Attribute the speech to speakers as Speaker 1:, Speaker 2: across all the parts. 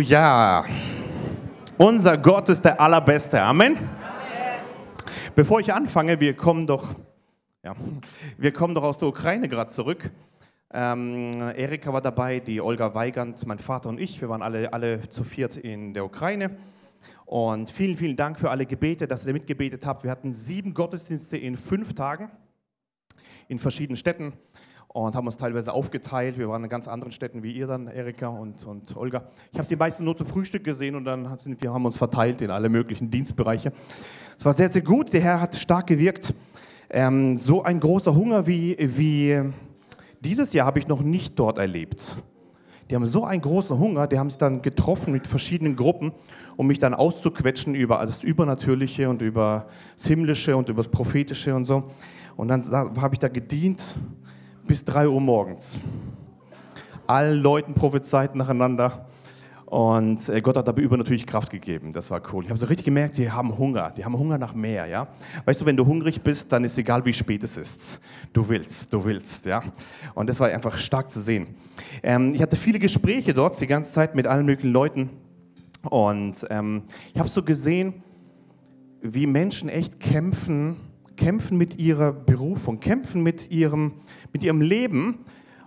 Speaker 1: Ja, unser Gott ist der allerbeste. Amen. Amen. Bevor ich anfange, wir kommen doch, ja, wir kommen doch aus der Ukraine gerade zurück. Ähm, Erika war dabei, die Olga Weigand, mein Vater und ich. Wir waren alle, alle zu viert in der Ukraine. Und vielen, vielen Dank für alle Gebete, dass ihr mitgebetet habt. Wir hatten sieben Gottesdienste in fünf Tagen in verschiedenen Städten und haben uns teilweise aufgeteilt. Wir waren in ganz anderen Städten wie ihr dann, Erika und, und Olga. Ich habe die meisten nur zum Frühstück gesehen und dann sind wir haben uns verteilt in alle möglichen Dienstbereiche. Es war sehr, sehr gut. Der Herr hat stark gewirkt. Ähm, so ein großer Hunger wie, wie dieses Jahr habe ich noch nicht dort erlebt. Die haben so einen großen Hunger, die haben sich dann getroffen mit verschiedenen Gruppen, um mich dann auszuquetschen über das Übernatürliche und über das Himmlische und über das Prophetische und so. Und dann habe ich da gedient bis 3 Uhr morgens. Allen Leuten prophezeit nacheinander. Und äh, Gott hat aber übernatürlich Kraft gegeben. Das war cool. Ich habe so richtig gemerkt, die haben Hunger. Die haben Hunger nach mehr, ja. Weißt du, wenn du hungrig bist, dann ist egal, wie spät es ist. Du willst, du willst, ja. Und das war einfach stark zu sehen. Ähm, ich hatte viele Gespräche dort die ganze Zeit mit allen möglichen Leuten. Und ähm, ich habe so gesehen, wie Menschen echt kämpfen kämpfen mit ihrer Berufung, kämpfen mit ihrem, mit ihrem Leben.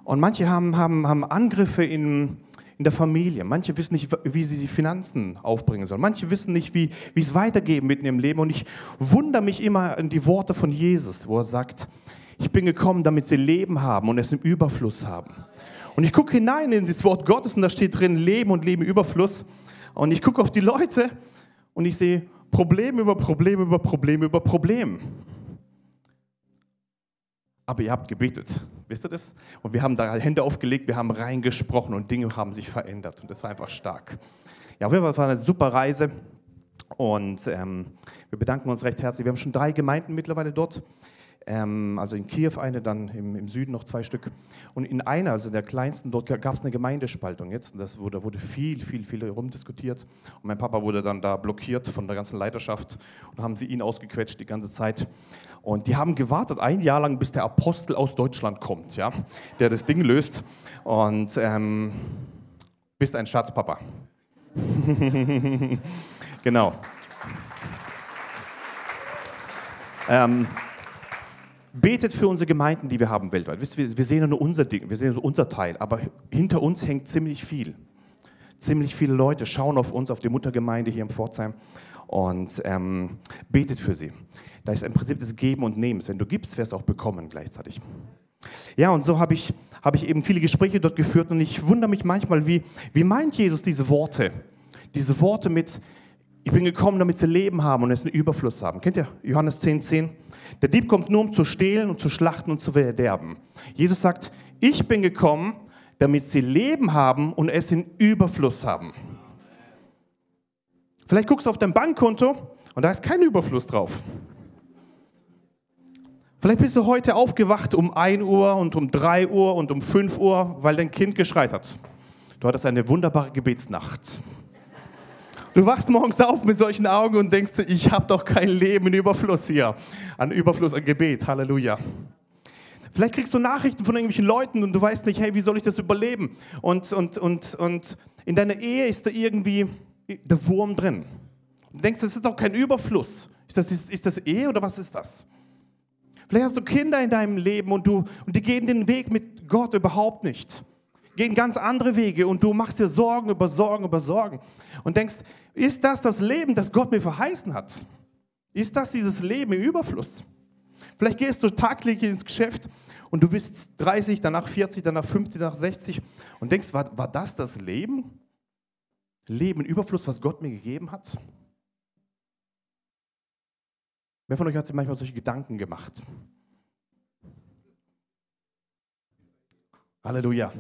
Speaker 1: Und manche haben, haben, haben Angriffe in, in der Familie. Manche wissen nicht, wie sie die Finanzen aufbringen sollen. Manche wissen nicht, wie, wie es weitergeht mit ihrem Leben. Und ich wundere mich immer an die Worte von Jesus, wo er sagt, ich bin gekommen, damit sie Leben haben und es im Überfluss haben. Und ich gucke hinein in das Wort Gottes und da steht drin Leben und Leben Überfluss. Und ich gucke auf die Leute und ich sehe Problem über Problem über Problem über Problem aber ihr habt gebetet. Wisst ihr das? Und wir haben da Hände aufgelegt, wir haben reingesprochen und Dinge haben sich verändert. Und das war einfach stark. Ja, auf jeden Fall war eine super Reise. Und ähm, wir bedanken uns recht herzlich. Wir haben schon drei Gemeinden mittlerweile dort. Ähm, also in Kiew eine, dann im, im, Süden noch zwei Stück. Und in einer, also der kleinsten, dort gab es eine Gemeindespaltung jetzt. Und das wurde, wurde viel, viel, viel herumdiskutiert. Und mein Papa wurde dann da blockiert von der ganzen Leiterschaft. Und haben sie ihn ausgequetscht die ganze Zeit. Und die haben gewartet ein Jahr lang, bis der Apostel aus Deutschland kommt, ja, der das Ding löst. Und ähm, bist ein Schatzpapa. genau. Ähm, betet für unsere Gemeinden, die wir haben weltweit. Wisst ihr, wir sehen nur unser Ding, wir sehen nur unser Teil, aber hinter uns hängt ziemlich viel. Ziemlich viele Leute schauen auf uns, auf die Muttergemeinde hier im Pforzheim und ähm, betet für sie. Da ist im Prinzip das Geben und Nehmen. Wenn du gibst, wirst du auch bekommen gleichzeitig. Ja, und so habe ich, hab ich eben viele Gespräche dort geführt und ich wundere mich manchmal, wie, wie meint Jesus diese Worte? Diese Worte mit, ich bin gekommen, damit sie Leben haben und es einen Überfluss haben. Kennt ihr Johannes 10, 10? Der Dieb kommt nur, um zu stehlen und zu schlachten und zu verderben. Jesus sagt, ich bin gekommen, damit sie Leben haben und es in Überfluss haben. Vielleicht guckst du auf dein Bankkonto und da ist kein Überfluss drauf. Vielleicht bist du heute aufgewacht um 1 Uhr und um 3 Uhr und um 5 Uhr, weil dein Kind geschreit hat. Du hattest eine wunderbare Gebetsnacht. Du wachst morgens auf mit solchen Augen und denkst, ich habe doch kein Leben in Überfluss hier. An Überfluss an Gebet. Halleluja. Vielleicht kriegst du Nachrichten von irgendwelchen Leuten und du weißt nicht, hey, wie soll ich das überleben? Und, und, und, und in deiner Ehe ist da irgendwie der Wurm drin. Du denkst, das ist doch kein Überfluss. Ist das, ist, ist das Ehe oder was ist das? Vielleicht hast du Kinder in deinem Leben und, du, und die gehen den Weg mit Gott überhaupt nicht. Gehen ganz andere Wege und du machst dir Sorgen über Sorgen über Sorgen und denkst, ist das das Leben, das Gott mir verheißen hat? Ist das dieses Leben im Überfluss? Vielleicht gehst du tagtäglich ins Geschäft und du bist 30, danach 40, danach 50, danach 60 und denkst, war, war das das Leben? Leben, Überfluss, was Gott mir gegeben hat? Wer von euch hat sich manchmal solche Gedanken gemacht? Halleluja.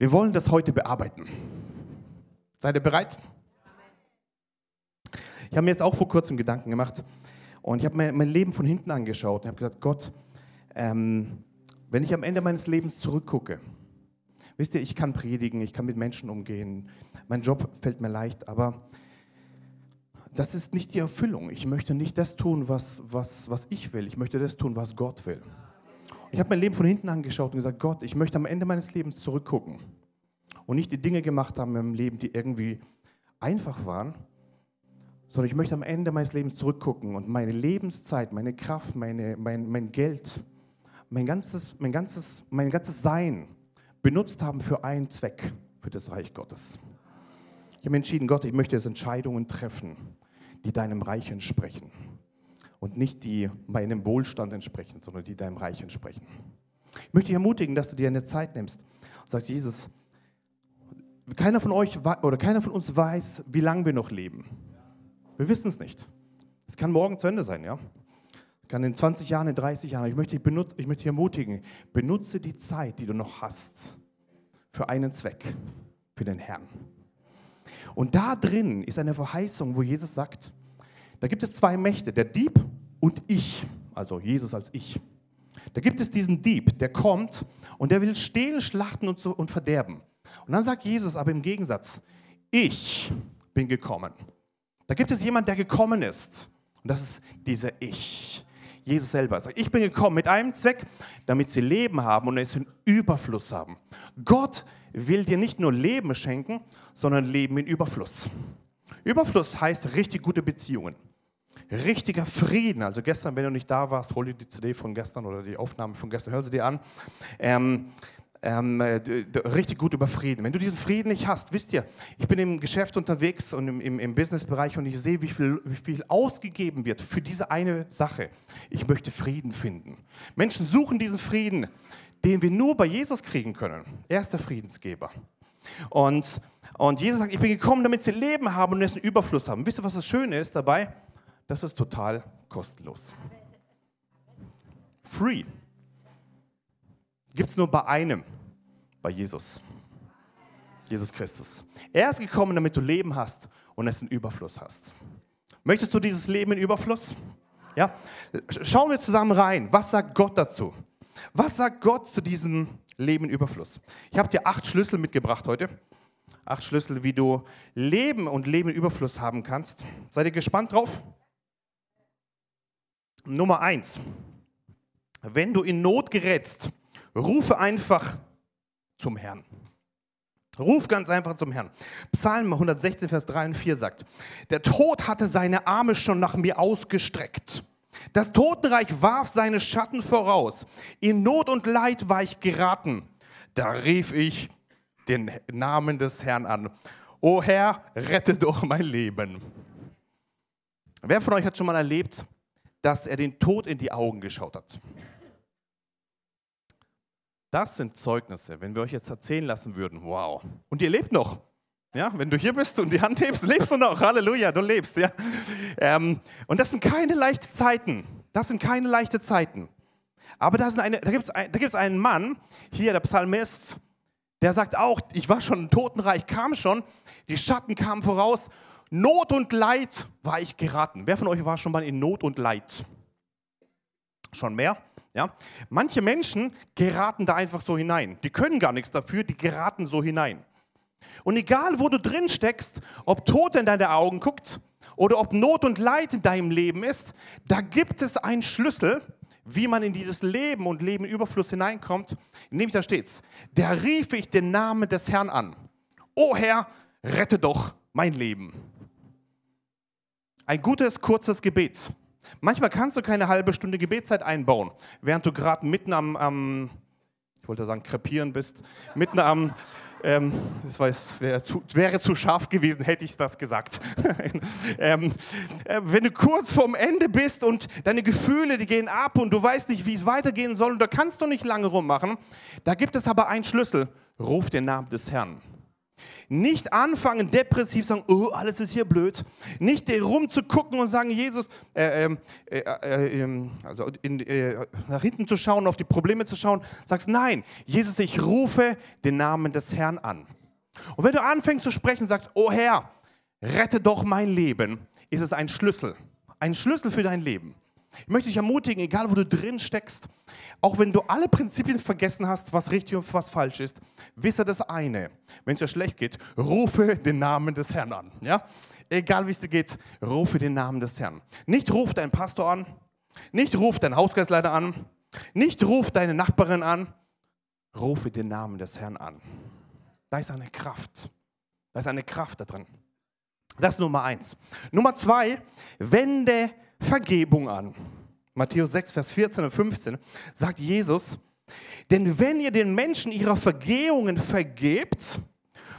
Speaker 1: Wir wollen das heute bearbeiten. Seid ihr bereit? Ich habe mir jetzt auch vor kurzem Gedanken gemacht und ich habe mir mein Leben von hinten angeschaut und habe gesagt, Gott, ähm, wenn ich am Ende meines Lebens zurückgucke, wisst ihr, ich kann predigen, ich kann mit Menschen umgehen, mein Job fällt mir leicht, aber das ist nicht die Erfüllung. Ich möchte nicht das tun, was, was, was ich will. Ich möchte das tun, was Gott will. Ich habe mein Leben von hinten angeschaut und gesagt, Gott, ich möchte am Ende meines Lebens zurückgucken und nicht die Dinge gemacht haben im Leben, die irgendwie einfach waren, sondern ich möchte am Ende meines Lebens zurückgucken und meine Lebenszeit, meine Kraft, meine, mein, mein Geld, mein ganzes, mein, ganzes, mein ganzes Sein benutzt haben für einen Zweck, für das Reich Gottes. Ich habe entschieden, Gott, ich möchte jetzt Entscheidungen treffen, die deinem Reich entsprechen und nicht die meinem Wohlstand entsprechen, sondern die deinem Reich entsprechen. Ich möchte dich ermutigen, dass du dir eine Zeit nimmst und sagst, Jesus, keiner von euch oder keiner von uns weiß, wie lange wir noch leben. Wir wissen es nicht. Es kann morgen zu Ende sein, ja. Es kann in 20 Jahren, in 30 Jahren. Ich möchte dich, benutze, ich möchte dich ermutigen, benutze die Zeit, die du noch hast, für einen Zweck, für den Herrn. Und da drin ist eine Verheißung, wo Jesus sagt, da gibt es zwei Mächte, der Dieb und ich, also Jesus als ich. Da gibt es diesen Dieb, der kommt und der will stehlen, schlachten und, so, und verderben. Und dann sagt Jesus aber im Gegensatz, ich bin gekommen. Da gibt es jemand, der gekommen ist. Und das ist dieser Ich. Jesus selber sagt, ich bin gekommen mit einem Zweck, damit sie Leben haben und es in Überfluss haben. Gott will dir nicht nur Leben schenken, sondern Leben in Überfluss. Überfluss heißt richtig gute Beziehungen richtiger Frieden. Also gestern, wenn du nicht da warst, hol dir die CD von gestern oder die Aufnahme von gestern, hör sie dir an. Ähm, ähm, äh, richtig gut über Frieden. Wenn du diesen Frieden nicht hast, wisst ihr, ich bin im Geschäft unterwegs und im, im, im Businessbereich und ich sehe, wie viel, wie viel ausgegeben wird für diese eine Sache. Ich möchte Frieden finden. Menschen suchen diesen Frieden, den wir nur bei Jesus kriegen können. Er ist der Friedensgeber. Und, und Jesus sagt, ich bin gekommen, damit sie Leben haben und einen Überfluss haben. Wisst ihr, was das Schöne ist dabei? Das ist total kostenlos. Free. Gibt es nur bei einem, bei Jesus. Jesus Christus. Er ist gekommen, damit du Leben hast und es in Überfluss hast. Möchtest du dieses Leben in Überfluss? Ja? Schauen wir zusammen rein. Was sagt Gott dazu? Was sagt Gott zu diesem Leben in Überfluss? Ich habe dir acht Schlüssel mitgebracht heute. Acht Schlüssel, wie du Leben und Leben in Überfluss haben kannst. Seid ihr gespannt drauf? Nummer eins. Wenn du in Not gerätst, rufe einfach zum Herrn. Ruf ganz einfach zum Herrn. Psalm 116, Vers 3 und 4 sagt, der Tod hatte seine Arme schon nach mir ausgestreckt. Das Totenreich warf seine Schatten voraus. In Not und Leid war ich geraten. Da rief ich den Namen des Herrn an. O Herr, rette doch mein Leben. Wer von euch hat schon mal erlebt, dass er den Tod in die Augen geschaut hat. Das sind Zeugnisse, wenn wir euch jetzt erzählen lassen würden, wow. Und ihr lebt noch. Ja, wenn du hier bist und die Hand hebst, lebst du noch. Halleluja, du lebst. Ja. Ähm, und das sind keine leichten Zeiten. Das sind keine leichten Zeiten. Aber da, da gibt es ein, einen Mann, hier der Psalmist, der sagt auch, ich war schon im Totenreich, kam schon, die Schatten kamen voraus Not und Leid war ich geraten. Wer von euch war schon mal in Not und Leid? Schon mehr? Ja? Manche Menschen geraten da einfach so hinein. Die können gar nichts dafür, die geraten so hinein. Und egal, wo du drin steckst, ob Tod in deine Augen guckt oder ob Not und Leid in deinem Leben ist, da gibt es einen Schlüssel, wie man in dieses Leben und Leben Überfluss hineinkommt. Nämlich da steht's: Da rief ich den Namen des Herrn an. O Herr, rette doch mein Leben. Ein gutes, kurzes Gebet. Manchmal kannst du keine halbe Stunde Gebetszeit einbauen, während du gerade mitten am, am, ich wollte sagen, krepieren bist, mitten am, ähm, das weiß, wäre, zu, wäre zu scharf gewesen, hätte ich das gesagt. ähm, äh, wenn du kurz vorm Ende bist und deine Gefühle, die gehen ab und du weißt nicht, wie es weitergehen soll und da kannst du nicht lange rummachen, da gibt es aber einen Schlüssel. Ruf den Namen des Herrn. Nicht anfangen, depressiv sagen, oh, alles ist hier blöd. Nicht rumzugucken und sagen, Jesus, äh, ähm, äh, äh, ähm, also in, äh, nach hinten zu schauen, auf die Probleme zu schauen. Sagst, nein, Jesus, ich rufe den Namen des Herrn an. Und wenn du anfängst zu sprechen, sagst, oh Herr, rette doch mein Leben, ist es ein Schlüssel. Ein Schlüssel für dein Leben. Ich möchte dich ermutigen, egal wo du drin steckst, auch wenn du alle Prinzipien vergessen hast, was richtig und was falsch ist, wisse das eine. Wenn es dir schlecht geht, rufe den Namen des Herrn an. Ja? Egal wie es dir geht, rufe den Namen des Herrn. Nicht ruf deinen Pastor an, nicht ruf deinen Hausgeistleiter an, nicht ruf deine Nachbarin an, rufe den Namen des Herrn an. Da ist eine Kraft. Da ist eine Kraft da drin. Das ist Nummer eins. Nummer zwei, wende Vergebung an. Matthäus 6, Vers 14 und 15 sagt Jesus, denn wenn ihr den Menschen ihre Vergehungen vergebt,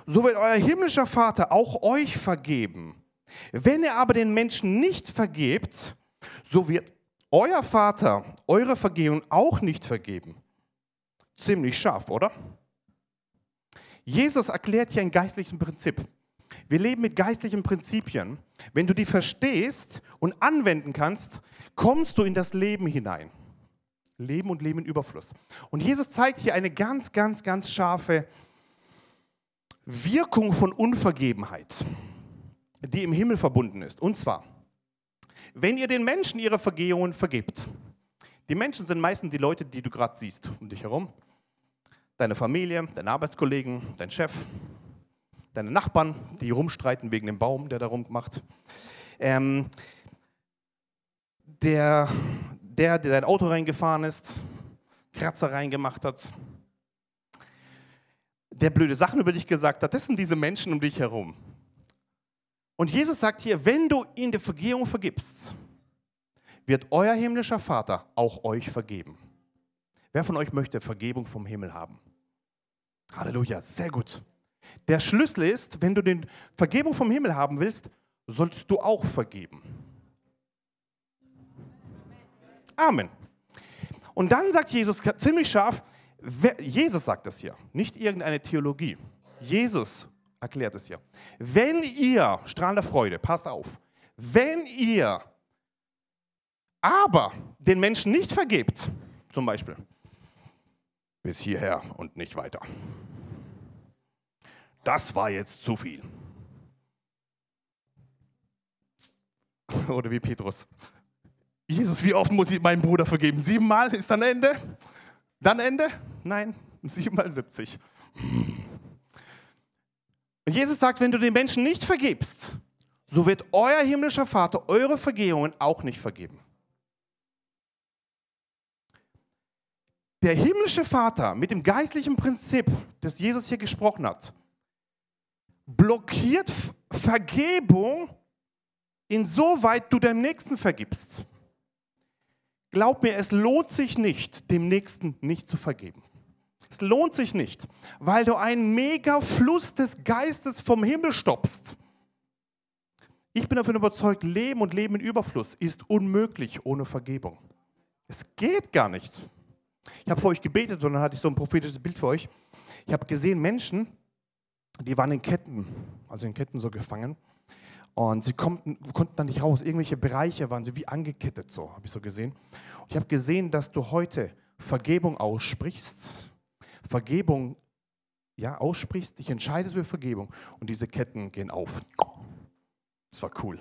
Speaker 1: so wird euer himmlischer Vater auch euch vergeben. Wenn ihr aber den Menschen nicht vergebt, so wird euer Vater eure Vergehungen auch nicht vergeben. Ziemlich scharf, oder? Jesus erklärt hier ein geistliches Prinzip. Wir leben mit geistlichen Prinzipien. Wenn du die verstehst und anwenden kannst, kommst du in das Leben hinein. Leben und Leben in Überfluss. Und Jesus zeigt hier eine ganz, ganz, ganz scharfe Wirkung von Unvergebenheit, die im Himmel verbunden ist. Und zwar, wenn ihr den Menschen ihre Vergehungen vergebt, die Menschen sind meistens die Leute, die du gerade siehst um dich herum, deine Familie, deine Arbeitskollegen, dein Chef, deine Nachbarn, die rumstreiten wegen dem Baum, der da rummacht. Ähm, der, der, der dein Auto reingefahren ist, Kratzer reingemacht hat, der blöde Sachen über dich gesagt hat, das sind diese Menschen um dich herum. Und Jesus sagt hier, wenn du ihnen die Vergehung vergibst, wird euer himmlischer Vater auch euch vergeben. Wer von euch möchte Vergebung vom Himmel haben? Halleluja, sehr gut. Der Schlüssel ist, wenn du die Vergebung vom Himmel haben willst, sollst du auch vergeben. Amen. Und dann sagt Jesus ziemlich scharf, Jesus sagt das hier, nicht irgendeine Theologie. Jesus erklärt es hier. Wenn ihr, strahlender Freude, passt auf, wenn ihr aber den Menschen nicht vergebt, zum Beispiel, bis hierher und nicht weiter das war jetzt zu viel. Oder wie Petrus. Jesus, wie oft muss ich meinem Bruder vergeben? Siebenmal ist dann Ende? Dann Ende? Nein, siebenmal 70. Und Jesus sagt, wenn du den Menschen nicht vergibst, so wird euer himmlischer Vater eure Vergehungen auch nicht vergeben. Der himmlische Vater mit dem geistlichen Prinzip, das Jesus hier gesprochen hat, blockiert Vergebung, insoweit du dem Nächsten vergibst. Glaub mir, es lohnt sich nicht, dem Nächsten nicht zu vergeben. Es lohnt sich nicht, weil du einen mega Fluss des Geistes vom Himmel stoppst. Ich bin davon überzeugt, Leben und Leben in Überfluss ist unmöglich ohne Vergebung. Es geht gar nicht. Ich habe für euch gebetet und dann hatte ich so ein prophetisches Bild für euch. Ich habe gesehen Menschen, die waren in Ketten, also in Ketten so gefangen. Und sie konnten, konnten da nicht raus. Irgendwelche Bereiche waren sie wie angekettet, so habe ich so gesehen. Ich habe gesehen, dass du heute Vergebung aussprichst. Vergebung, ja, aussprichst, dich entscheidest für Vergebung. Und diese Ketten gehen auf. Das war cool.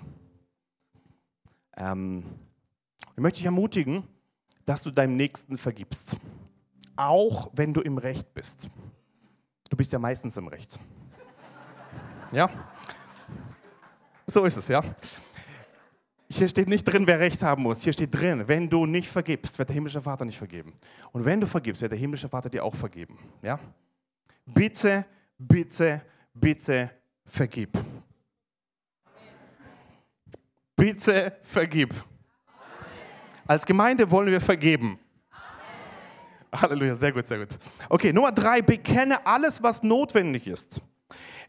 Speaker 1: Ähm, ich möchte dich ermutigen, dass du deinem Nächsten vergibst. Auch wenn du im Recht bist. Du bist ja meistens im Recht. Ja? So ist es, ja? Hier steht nicht drin, wer Recht haben muss. Hier steht drin, wenn du nicht vergibst, wird der himmlische Vater nicht vergeben. Und wenn du vergibst, wird der himmlische Vater dir auch vergeben. Ja? Bitte, bitte, bitte vergib. Bitte vergib. Als Gemeinde wollen wir vergeben. Halleluja, sehr gut, sehr gut. Okay, Nummer drei, bekenne alles, was notwendig ist.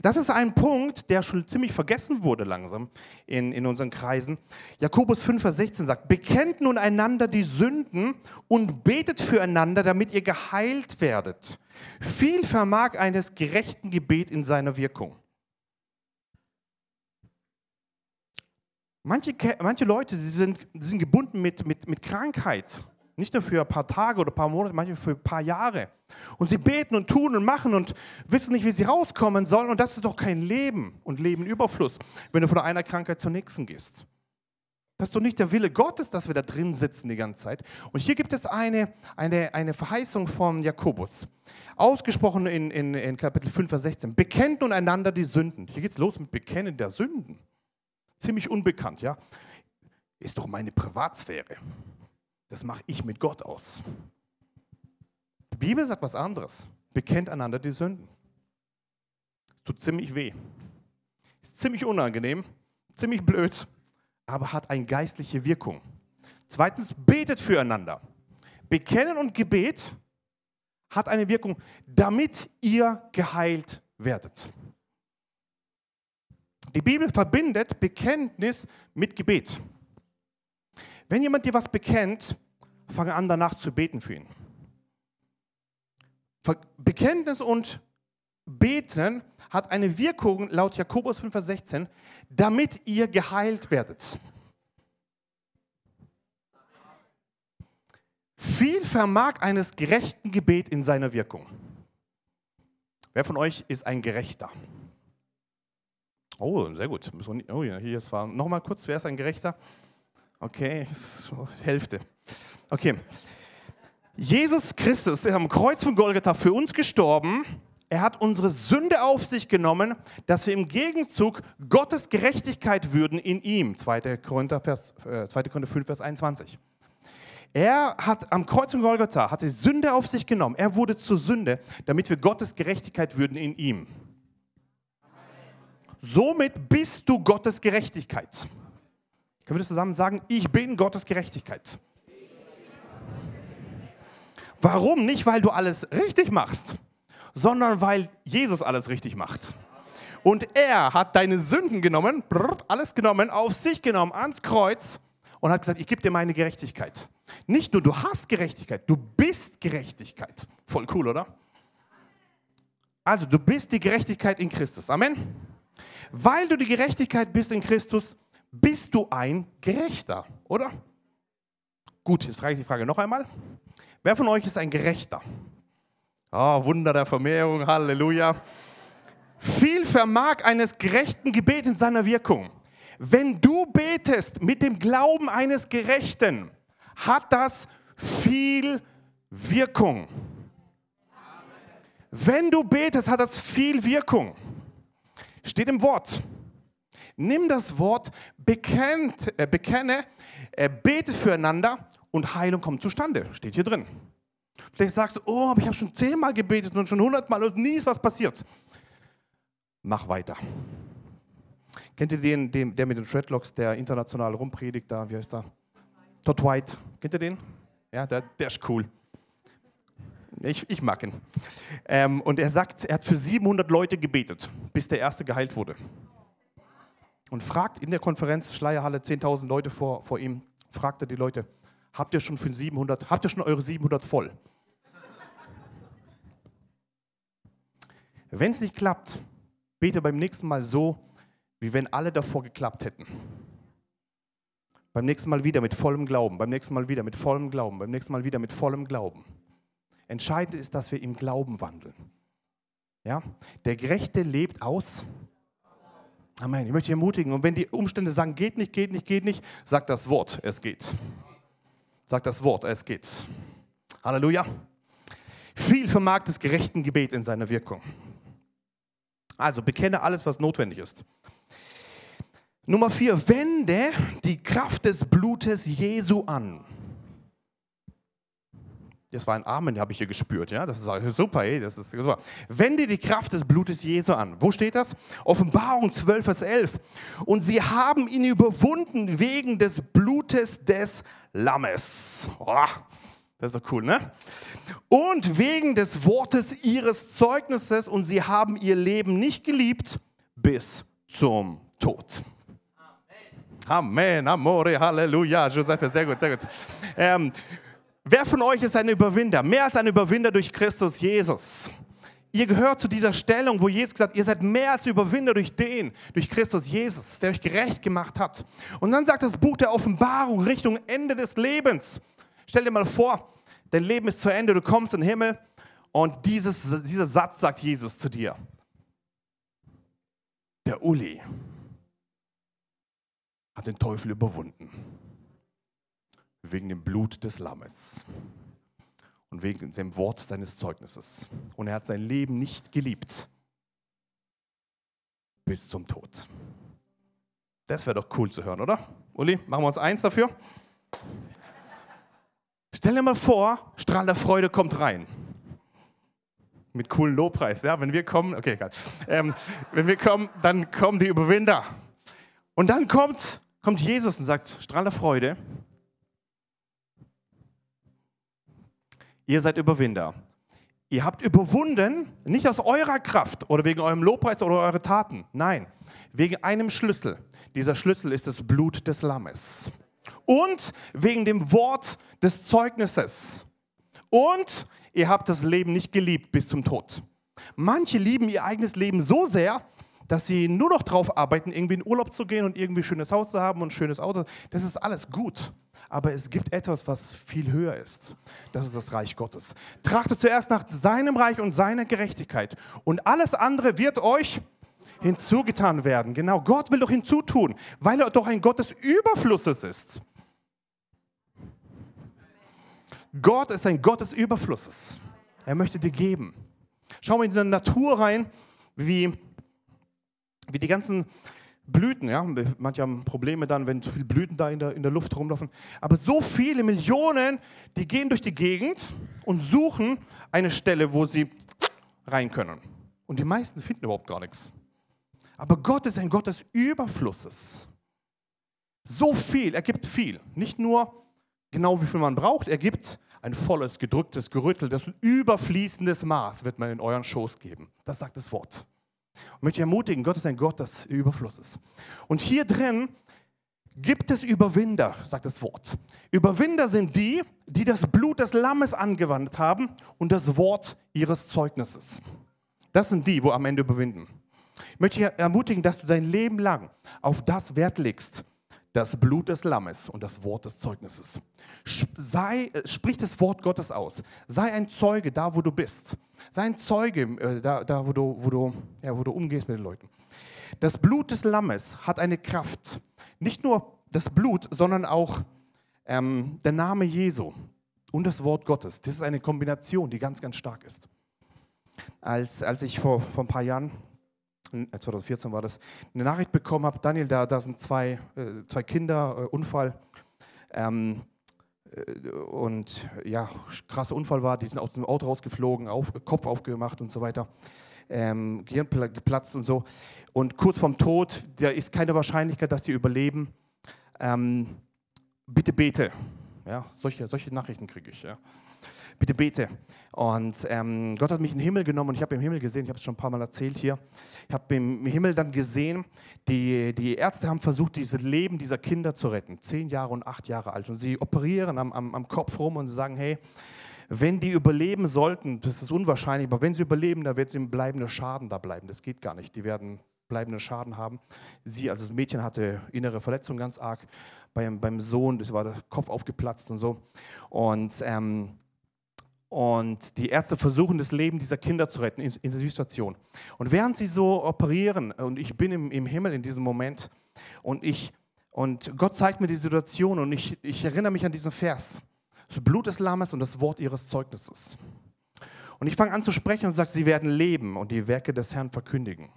Speaker 1: Das ist ein Punkt, der schon ziemlich vergessen wurde langsam in, in unseren Kreisen. Jakobus 5, Vers 16 sagt, bekennt nun einander die Sünden und betet füreinander, damit ihr geheilt werdet. Viel vermag eines gerechten Gebet in seiner Wirkung. Manche, manche Leute sie sind, sie sind gebunden mit, mit, mit Krankheit nicht nur für ein paar Tage oder ein paar Monate, manchmal für ein paar Jahre. Und sie beten und tun und machen und wissen nicht, wie sie rauskommen sollen. Und das ist doch kein Leben und Leben Überfluss, wenn du von einer Krankheit zur nächsten gehst. Das ist doch nicht der Wille Gottes, dass wir da drin sitzen die ganze Zeit. Und hier gibt es eine, eine, eine Verheißung von Jakobus, ausgesprochen in, in, in Kapitel 5, Vers 16. Bekennt nun einander die Sünden. Hier geht es los mit Bekennen der Sünden. Ziemlich unbekannt, ja. Ist doch meine Privatsphäre. Das mache ich mit Gott aus. Die Bibel sagt was anderes. Bekennt einander die Sünden. tut ziemlich weh. Ist ziemlich unangenehm, ziemlich blöd, aber hat eine geistliche Wirkung. Zweitens, betet füreinander. Bekennen und Gebet hat eine Wirkung, damit ihr geheilt werdet. Die Bibel verbindet Bekenntnis mit Gebet. Wenn jemand dir was bekennt, fange an danach zu beten für ihn. Bekenntnis und Beten hat eine Wirkung laut Jakobus 5, Vers 16, damit ihr geheilt werdet. Viel vermag eines gerechten Gebet in seiner Wirkung. Wer von euch ist ein Gerechter? Oh, sehr gut. Oh, hier ist war nochmal kurz. Wer ist ein Gerechter? Okay, Hälfte. Okay. Jesus Christus ist am Kreuz von Golgatha für uns gestorben. Er hat unsere Sünde auf sich genommen, dass wir im Gegenzug Gottes Gerechtigkeit würden in ihm. 2. Korinther, Vers, äh, 2. Korinther 5, Vers 21. Er hat am Kreuz von Golgatha hat die Sünde auf sich genommen. Er wurde zur Sünde, damit wir Gottes Gerechtigkeit würden in ihm. Somit bist du Gottes Gerechtigkeit. Können wir das zusammen sagen? Ich bin Gottes Gerechtigkeit. Warum? Nicht, weil du alles richtig machst, sondern weil Jesus alles richtig macht. Und er hat deine Sünden genommen, alles genommen, auf sich genommen, ans Kreuz und hat gesagt, ich gebe dir meine Gerechtigkeit. Nicht nur du hast Gerechtigkeit, du bist Gerechtigkeit. Voll cool, oder? Also du bist die Gerechtigkeit in Christus. Amen. Weil du die Gerechtigkeit bist in Christus, bist du ein Gerechter, oder? Gut, jetzt frage ich die Frage noch einmal. Wer von euch ist ein Gerechter? Oh, Wunder der Vermehrung, Halleluja. Viel vermag eines gerechten Gebets in seiner Wirkung. Wenn du betest mit dem Glauben eines Gerechten, hat das viel Wirkung. Wenn du betest, hat das viel Wirkung. Steht im Wort. Nimm das Wort, bekennt, äh, bekenne, äh, bete füreinander und Heilung kommt zustande. Steht hier drin. Vielleicht sagst du, oh, aber ich habe schon zehnmal gebetet und schon hundertmal und nie ist was passiert. Mach weiter. Kennt ihr den, den, der mit den Threadlocks, der international rumpredigt da? Wie heißt der? Todd White. Kennt ihr den? Ja, der, der ist cool. Ich, ich mag ihn. Ähm, und er sagt, er hat für 700 Leute gebetet, bis der erste geheilt wurde. Und fragt in der Konferenz, Schleierhalle, 10.000 Leute vor, vor ihm, fragt er die Leute, habt ihr schon für 700, habt ihr schon eure 700 voll? Wenn es nicht klappt, bete beim nächsten Mal so, wie wenn alle davor geklappt hätten. Beim nächsten Mal wieder mit vollem Glauben, beim nächsten Mal wieder mit vollem Glauben, beim nächsten Mal wieder mit vollem Glauben. Entscheidend ist, dass wir im Glauben wandeln. Ja? Der Gerechte lebt aus. Amen. Ich möchte dich ermutigen. Und wenn die Umstände sagen, geht nicht, geht nicht, geht nicht, sag das Wort, es geht. Sag das Wort, es geht. Halleluja. Viel vermag das gerechten Gebet in seiner Wirkung. Also bekenne alles, was notwendig ist. Nummer vier, wende die Kraft des Blutes Jesu an. Das war ein Amen, habe ich hier gespürt. Ja? Das ist super, ey, das ist super. Wende die Kraft des Blutes Jesu an. Wo steht das? Offenbarung 12, Vers 11. Und sie haben ihn überwunden wegen des Blutes des Lammes. Oh, das ist doch cool, ne? Und wegen des Wortes ihres Zeugnisses und sie haben ihr Leben nicht geliebt bis zum Tod. Amen, Amore, Halleluja. Giuseppe, sehr gut, sehr gut. Ähm, wer von euch ist ein Überwinder? Mehr als ein Überwinder durch Christus Jesus. Ihr gehört zu dieser Stellung, wo Jesus gesagt hat, ihr seid mehr als Überwinder durch den, durch Christus Jesus, der euch gerecht gemacht hat. Und dann sagt das Buch der Offenbarung Richtung Ende des Lebens. Stell dir mal vor, dein Leben ist zu Ende, du kommst in den Himmel und dieses, dieser Satz sagt Jesus zu dir. Der Uli, hat den Teufel überwunden. Wegen dem Blut des Lammes und wegen dem Wort seines Zeugnisses. Und er hat sein Leben nicht geliebt bis zum Tod. Das wäre doch cool zu hören, oder? Uli, machen wir uns eins dafür? Stell dir mal vor, Strahl der Freude kommt rein. mit coolen Lobpreis. Ja, wenn wir kommen, okay, egal. Ähm, wenn wir kommen, dann kommen die Überwinder. Und dann kommt, kommt Jesus und sagt, Strahl der Freude, ihr seid Überwinder. Ihr habt überwunden, nicht aus eurer Kraft oder wegen eurem Lobpreis oder eurer Taten. Nein, wegen einem Schlüssel. Dieser Schlüssel ist das Blut des Lammes. Und wegen dem Wort des Zeugnisses. Und ihr habt das Leben nicht geliebt bis zum Tod. Manche lieben ihr eigenes Leben so sehr, dass sie nur noch darauf arbeiten, irgendwie in Urlaub zu gehen und irgendwie ein schönes Haus zu haben und ein schönes Auto. Das ist alles gut. Aber es gibt etwas, was viel höher ist. Das ist das Reich Gottes. Trachtet zuerst nach seinem Reich und seiner Gerechtigkeit. Und alles andere wird euch hinzugetan werden. Genau, Gott will doch hinzutun, weil er doch ein Gott des Überflusses ist. Gott ist ein Gott des Überflusses. Er möchte dir geben. Schau mal in die Natur rein, wie, wie die ganzen Blüten, ja, manche haben Probleme dann, wenn zu viele Blüten da in der, in der Luft rumlaufen. Aber so viele Millionen, die gehen durch die Gegend und suchen eine Stelle, wo sie rein können. Und die meisten finden überhaupt gar nichts. Aber Gott ist ein Gott des Überflusses. So viel, er gibt viel. Nicht nur genau wie viel man braucht, er gibt ein volles, gedrücktes, gerütteltes, überfließendes Maß wird man in euren Schoß geben. Das sagt das Wort. Ich möchte ermutigen, Gott ist ein Gott des Überflusses. Und hier drin gibt es Überwinder, sagt das Wort. Überwinder sind die, die das Blut des Lammes angewandt haben und das Wort ihres Zeugnisses. Das sind die, wo am Ende überwinden. Ich möchte ermutigen, dass du dein Leben lang auf das Wert legst, das Blut des Lammes und das Wort des Zeugnisses. Sei, äh, sprich das Wort Gottes aus. Sei ein Zeuge da, wo du bist. Sei ein Zeuge äh, da, da wo, du, wo, du, ja, wo du umgehst mit den Leuten. Das Blut des Lammes hat eine Kraft. Nicht nur das Blut, sondern auch ähm, der Name Jesu und das Wort Gottes. Das ist eine Kombination, die ganz, ganz stark ist. Als, als ich vor, vor ein paar Jahren 2014 äh, war das, eine Nachricht bekommen habe, Daniel, da, da sind zwei, äh, zwei Kinder, äh, Unfall. Ähm, äh, und ja, krasser Unfall war, die sind aus dem Auto rausgeflogen, auf, Kopf aufgemacht und so weiter. Ähm, Gehirn geplatzt und so. Und kurz vorm Tod, da ist keine Wahrscheinlichkeit, dass sie überleben. Ähm, bitte bete. Ja, solche, solche Nachrichten kriege ich. Ja bitte bete. Und ähm, Gott hat mich in den Himmel genommen und ich habe im Himmel gesehen, ich habe es schon ein paar Mal erzählt hier, ich habe im Himmel dann gesehen, die, die Ärzte haben versucht, dieses Leben dieser Kinder zu retten, zehn Jahre und acht Jahre alt. Und sie operieren am, am, am Kopf rum und sagen, hey, wenn die überleben sollten, das ist unwahrscheinlich, aber wenn sie überleben, dann wird ein bleibender Schaden da bleiben. Das geht gar nicht. Die werden bleibenden Schaden haben. Sie, also das Mädchen hatte innere Verletzungen ganz arg. Beim, beim Sohn, das war der Kopf aufgeplatzt und so. Und ähm, und die Ärzte versuchen, das Leben dieser Kinder zu retten in, in dieser Situation. Und während sie so operieren, und ich bin im, im Himmel in diesem Moment, und, ich, und Gott zeigt mir die Situation, und ich, ich erinnere mich an diesen Vers. Das Blut des Lammes und das Wort ihres Zeugnisses. Und ich fange an zu sprechen und sage, sie werden leben und die Werke des Herrn verkündigen.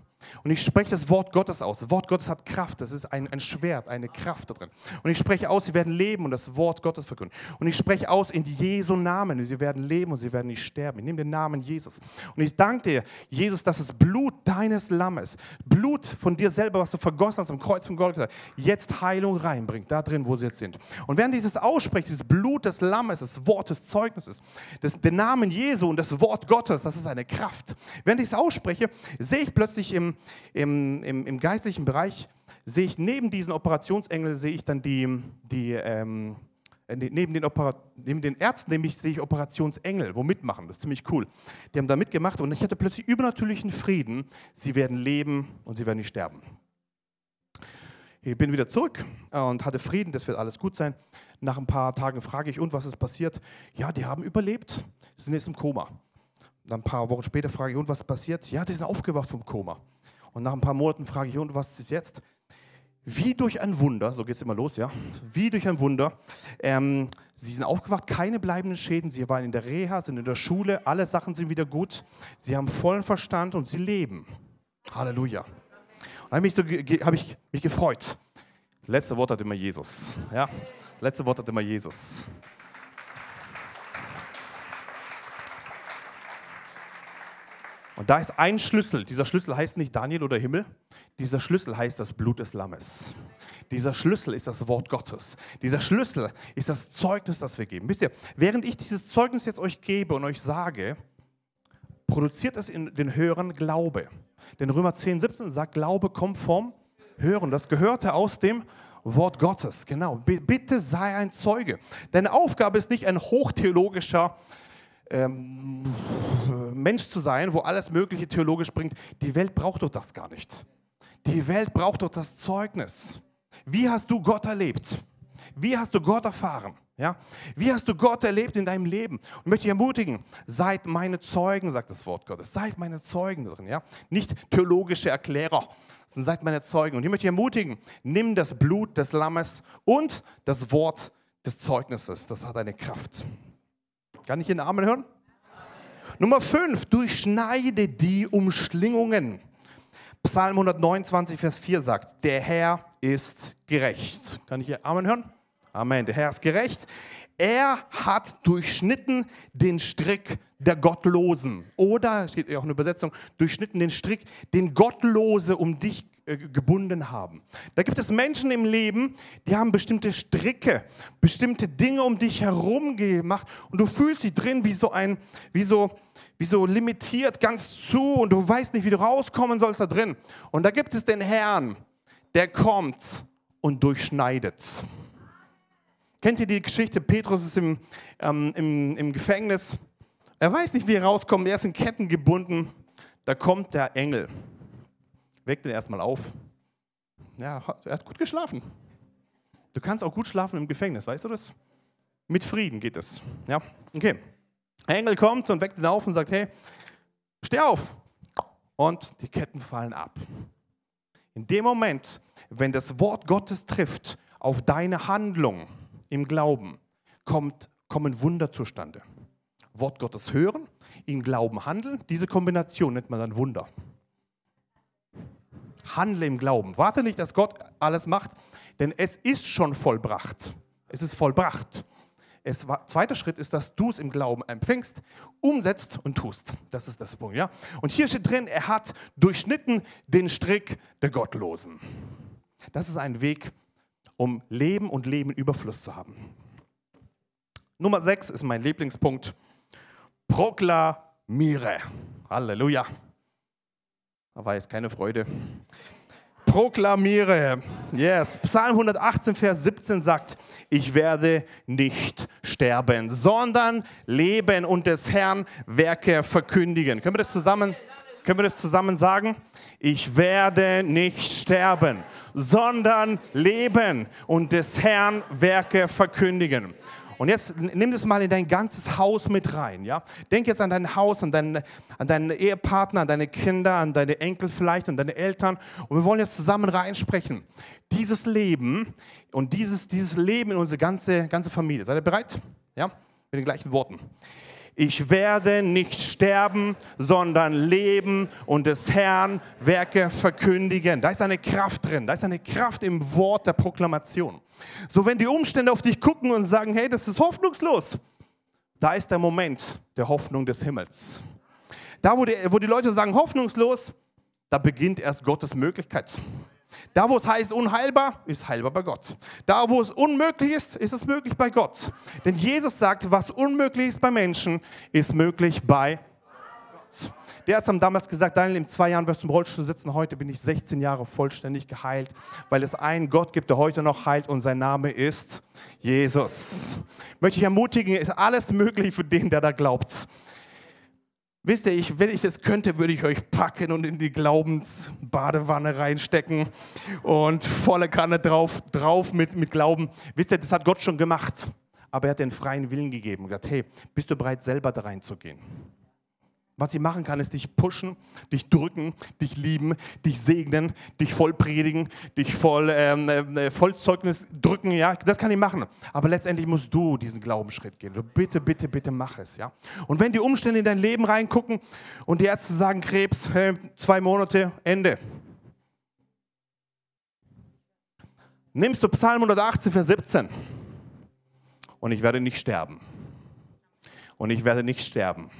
Speaker 1: Und ich spreche das Wort Gottes aus. Das Wort Gottes hat Kraft. Das ist ein, ein Schwert, eine Kraft da drin. Und ich spreche aus, sie werden leben und das Wort Gottes verkünden. Und ich spreche aus in Jesu Namen. Sie werden leben und sie werden nicht sterben. Ich nehme den Namen Jesus. Und ich danke dir, Jesus, dass das Blut deines Lammes, Blut von dir selber, was du vergossen hast am Kreuz von Golgatha, jetzt Heilung reinbringt, da drin, wo sie jetzt sind. Und während dieses ausspricht, dieses Blut des Lammes, das Wort des Zeugnisses, das, den Namen Jesu und das Wort Gottes, das ist eine Kraft. Während ich es ausspreche, sehe ich plötzlich im, im, im, im geistlichen Bereich sehe ich neben diesen Operationsengeln, sehe ich dann die, die ähm, äh, neben, den neben den Ärzten nämlich sehe ich Operationsengel, wo mitmachen. Das ist ziemlich cool. Die haben da mitgemacht und ich hatte plötzlich übernatürlichen Frieden. Sie werden leben und sie werden nicht sterben. Ich bin wieder zurück und hatte Frieden, das wird alles gut sein. Nach ein paar Tagen frage ich, und was ist passiert? Ja, die haben überlebt, sind jetzt im Koma. Dann ein paar Wochen später frage ich, und was ist passiert? Ja, die sind aufgewacht vom Koma. Und nach ein paar Monaten frage ich, und was ist jetzt? Wie durch ein Wunder, so geht es immer los, ja, wie durch ein Wunder, ähm, sie sind aufgewacht, keine bleibenden Schäden, sie waren in der Reha, sind in der Schule, alle Sachen sind wieder gut, sie haben vollen Verstand und sie leben. Halleluja. Und da habe ich, so, hab ich mich gefreut. Letzte Wort hat immer Jesus. Ja? Letzte Wort hat immer Jesus. Und da ist ein Schlüssel. Dieser Schlüssel heißt nicht Daniel oder Himmel. Dieser Schlüssel heißt das Blut des Lammes. Dieser Schlüssel ist das Wort Gottes. Dieser Schlüssel ist das Zeugnis, das wir geben. Wisst ihr, während ich dieses Zeugnis jetzt euch gebe und euch sage, produziert es in den Hörern Glaube. Denn Römer 10, 17 sagt, Glaube kommt vom Hören. Das gehörte aus dem Wort Gottes. Genau. Bitte sei ein Zeuge. Deine Aufgabe ist nicht ein hochtheologischer ähm, Mensch zu sein, wo alles Mögliche theologisch bringt. Die Welt braucht doch das gar nicht. Die Welt braucht doch das Zeugnis. Wie hast du Gott erlebt? Wie hast du Gott erfahren? Ja? Wie hast du Gott erlebt in deinem Leben? Und möchte dich ermutigen, seid meine Zeugen, sagt das Wort Gottes. Seid meine Zeugen drin. Ja? Nicht theologische Erklärer, sondern seid meine Zeugen. Und ich möchte dich ermutigen, nimm das Blut des Lammes und das Wort des Zeugnisses. Das hat eine Kraft. Kann ich den Amen hören? Amen. Nummer 5, durchschneide die Umschlingungen. Psalm 129, Vers 4 sagt, der Herr ist gerecht. Kann ich hier Amen hören? Amen. Der Herr ist gerecht. Er hat durchschnitten den Strick der Gottlosen. Oder, steht auch eine Übersetzung, durchschnitten den Strick, den Gottlose um dich gebunden haben. Da gibt es Menschen im Leben, die haben bestimmte Stricke, bestimmte Dinge um dich herum gemacht und du fühlst dich drin wie so ein, wie so, wie so limitiert, ganz zu und du weißt nicht, wie du rauskommen sollst da drin. Und da gibt es den Herrn, der kommt und durchschneidet. Kennt ihr die Geschichte? Petrus ist im, ähm, im, im Gefängnis. Er weiß nicht, wie er rauskommt. Er ist in Ketten gebunden. Da kommt der Engel weckt ihn erstmal auf. Ja, er hat gut geschlafen. Du kannst auch gut schlafen im Gefängnis, weißt du das? Mit Frieden geht es. Ja, okay. Der Engel kommt und weckt ihn auf und sagt: Hey, steh auf. Und die Ketten fallen ab. In dem Moment, wenn das Wort Gottes trifft auf deine Handlung im Glauben, kommt, kommen Wunder zustande. Wort Gottes hören, in Glauben handeln, diese Kombination nennt man dann Wunder. Handle im Glauben. Warte nicht, dass Gott alles macht, denn es ist schon vollbracht. Es ist vollbracht. Es war, zweiter Schritt ist, dass du es im Glauben empfängst, umsetzt und tust. Das ist das Punkt. Ja? Und hier steht drin, er hat durchschnitten den Strick der Gottlosen. Das ist ein Weg, um Leben und Leben Überfluss zu haben. Nummer 6 ist mein Lieblingspunkt. Proklamiere. Halleluja. Da war jetzt keine Freude. Proklamiere. Yes. Psalm 118, Vers 17 sagt, ich werde nicht sterben, sondern leben und des Herrn Werke verkündigen. Können wir das zusammen, können wir das zusammen sagen? Ich werde nicht sterben, sondern leben und des Herrn Werke verkündigen. Und jetzt nimm das mal in dein ganzes Haus mit rein. Ja? Denk jetzt an dein Haus, an, dein, an deinen Ehepartner, an deine Kinder, an deine Enkel vielleicht, an deine Eltern. Und wir wollen jetzt zusammen reinsprechen. Dieses Leben und dieses, dieses Leben in unsere ganze, ganze Familie. Seid ihr bereit? Ja? Mit den gleichen Worten. Ich werde nicht sterben, sondern leben und des Herrn Werke verkündigen. Da ist eine Kraft drin, da ist eine Kraft im Wort der Proklamation. So, wenn die Umstände auf dich gucken und sagen, hey, das ist hoffnungslos, da ist der Moment der Hoffnung des Himmels. Da, wo die, wo die Leute sagen, hoffnungslos, da beginnt erst Gottes Möglichkeit. Da, wo es heißt unheilbar, ist heilbar bei Gott. Da, wo es unmöglich ist, ist es möglich bei Gott. Denn Jesus sagt, was unmöglich ist bei Menschen, ist möglich bei Gott. Der hat damals gesagt, Daniel, in zwei Jahren wirst du im Rollstuhl sitzen. Heute bin ich 16 Jahre vollständig geheilt, weil es einen Gott gibt, der heute noch heilt und sein Name ist Jesus. Möchte ich ermutigen, ist alles möglich für den, der da glaubt. Wisst ihr, ich, wenn ich das könnte, würde ich euch packen und in die Glaubensbadewanne reinstecken und volle Kanne drauf, drauf mit, mit Glauben. Wisst ihr, das hat Gott schon gemacht. Aber er hat den freien Willen gegeben und gesagt, hey, bist du bereit, selber da reinzugehen? Was sie machen kann, ist dich pushen, dich drücken, dich lieben, dich segnen, dich voll predigen, dich voll ähm, äh, Vollzeugnis drücken. Ja, das kann ich machen. Aber letztendlich musst du diesen Glaubensschritt gehen. Du bitte, bitte, bitte mach es. Ja. Und wenn die Umstände in dein Leben reingucken und die Ärzte sagen Krebs, äh, zwei Monate, Ende. Nimmst du Psalm 118, Vers 17. Und ich werde nicht sterben. Und ich werde nicht sterben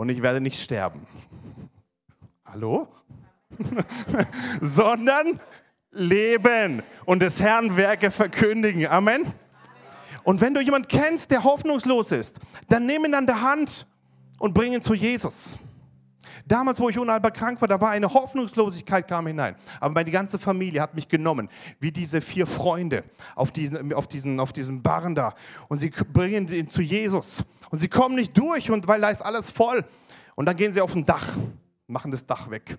Speaker 1: und ich werde nicht sterben. Hallo? Sondern leben und des Herrn Werke verkündigen. Amen. Und wenn du jemanden kennst, der hoffnungslos ist, dann nimm ihn an der Hand und bring ihn zu Jesus. Damals, wo ich unheilbar krank war, da war eine Hoffnungslosigkeit kam hinein. Aber meine ganze Familie hat mich genommen, wie diese vier Freunde auf diesen, auf diesen, auf diesen Barren da. Und sie bringen ihn zu Jesus. Und sie kommen nicht durch, und weil da ist alles voll. Und dann gehen sie auf ein Dach, machen das Dach weg.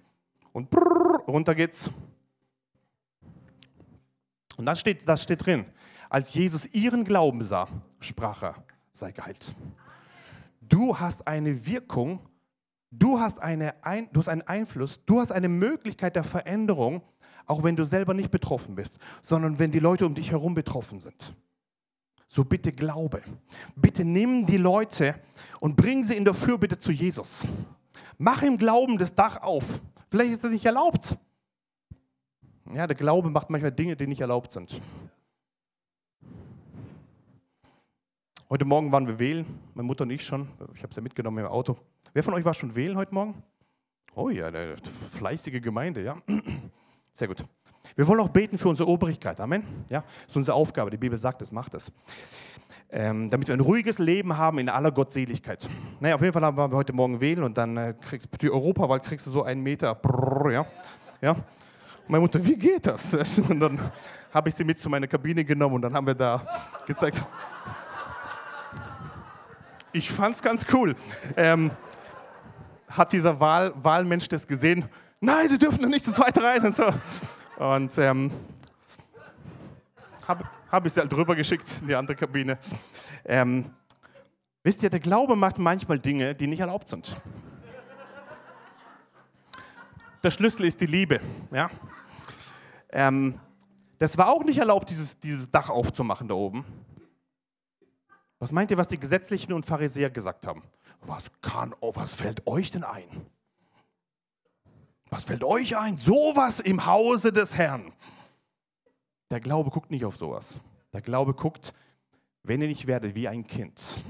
Speaker 1: Und brrr, runter geht's. Und dann steht, das steht drin. Als Jesus ihren Glauben sah, sprach er, sei geheilt. Du hast eine Wirkung Du hast, eine, du hast einen Einfluss, du hast eine Möglichkeit der Veränderung, auch wenn du selber nicht betroffen bist, sondern wenn die Leute um dich herum betroffen sind. So bitte glaube. Bitte nimm die Leute und bring sie in der Fürbitte zu Jesus. Mach im Glauben das Dach auf. Vielleicht ist das nicht erlaubt. Ja, der Glaube macht manchmal Dinge, die nicht erlaubt sind. Heute Morgen waren wir wählen, meine Mutter und ich schon. Ich habe es ja mitgenommen im Auto. Wer von euch war schon wählen heute Morgen? Oh ja, eine fleißige Gemeinde, ja. Sehr gut. Wir wollen auch beten für unsere Obrigkeit. Amen. Ja, das ist unsere Aufgabe. Die Bibel sagt es, macht es. Ähm, damit wir ein ruhiges Leben haben in aller Gottseligkeit. Naja, auf jeden Fall waren wir heute Morgen wählen und dann äh, kriegst die Europawahl kriegst du so einen Meter. Brrr, ja. ja. meine Mutter, wie geht das? Und dann habe ich sie mit zu meiner Kabine genommen und dann haben wir da gezeigt. Ich fand es ganz cool. Ähm, hat dieser Wahl, Wahlmensch das gesehen? Nein, sie dürfen nicht zu zweit rein. Und, so. und ähm, habe hab ich sie halt drüber geschickt in die andere Kabine. Ähm, wisst ihr, der Glaube macht manchmal Dinge, die nicht erlaubt sind. Der Schlüssel ist die Liebe. Ja? Ähm, das war auch nicht erlaubt, dieses, dieses Dach aufzumachen da oben. Was meint ihr, was die Gesetzlichen und Pharisäer gesagt haben? Was kann, oh, was fällt euch denn ein? Was fällt euch ein? Sowas im Hause des Herrn. Der Glaube guckt nicht auf sowas. Der Glaube guckt, wenn ihr nicht werdet wie ein Kind.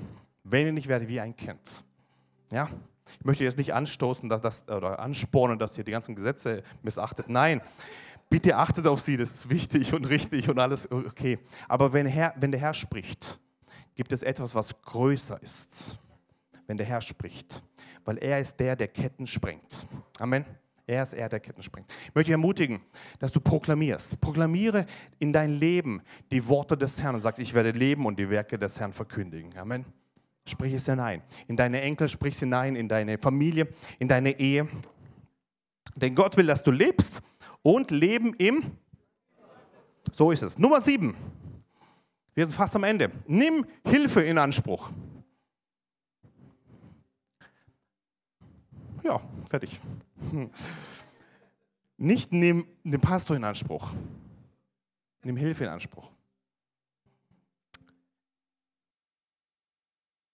Speaker 1: Wenn ihr nicht werdet wie ein Kind. Ja? Ich möchte jetzt nicht anstoßen dass das, oder anspornen, dass ihr die ganzen Gesetze missachtet. Nein, bitte achtet auf sie, das ist wichtig und richtig und alles okay. Aber wenn, Herr, wenn der Herr spricht, gibt es etwas, was größer ist wenn der Herr spricht, weil er ist der, der Ketten sprengt. Amen. Er ist er, der Ketten sprengt. Ich möchte dich ermutigen, dass du proklamierst. Proklamiere in dein Leben die Worte des Herrn und sagst, ich werde leben und die Werke des Herrn verkündigen. Amen. Sprich es hinein. In deine Enkel sprich es hinein, in deine Familie, in deine Ehe. Denn Gott will, dass du lebst und leben im. So ist es. Nummer sieben. Wir sind fast am Ende. Nimm Hilfe in Anspruch. ja, fertig. Nicht nimm den Pastor in Anspruch. Nimm Hilfe in Anspruch.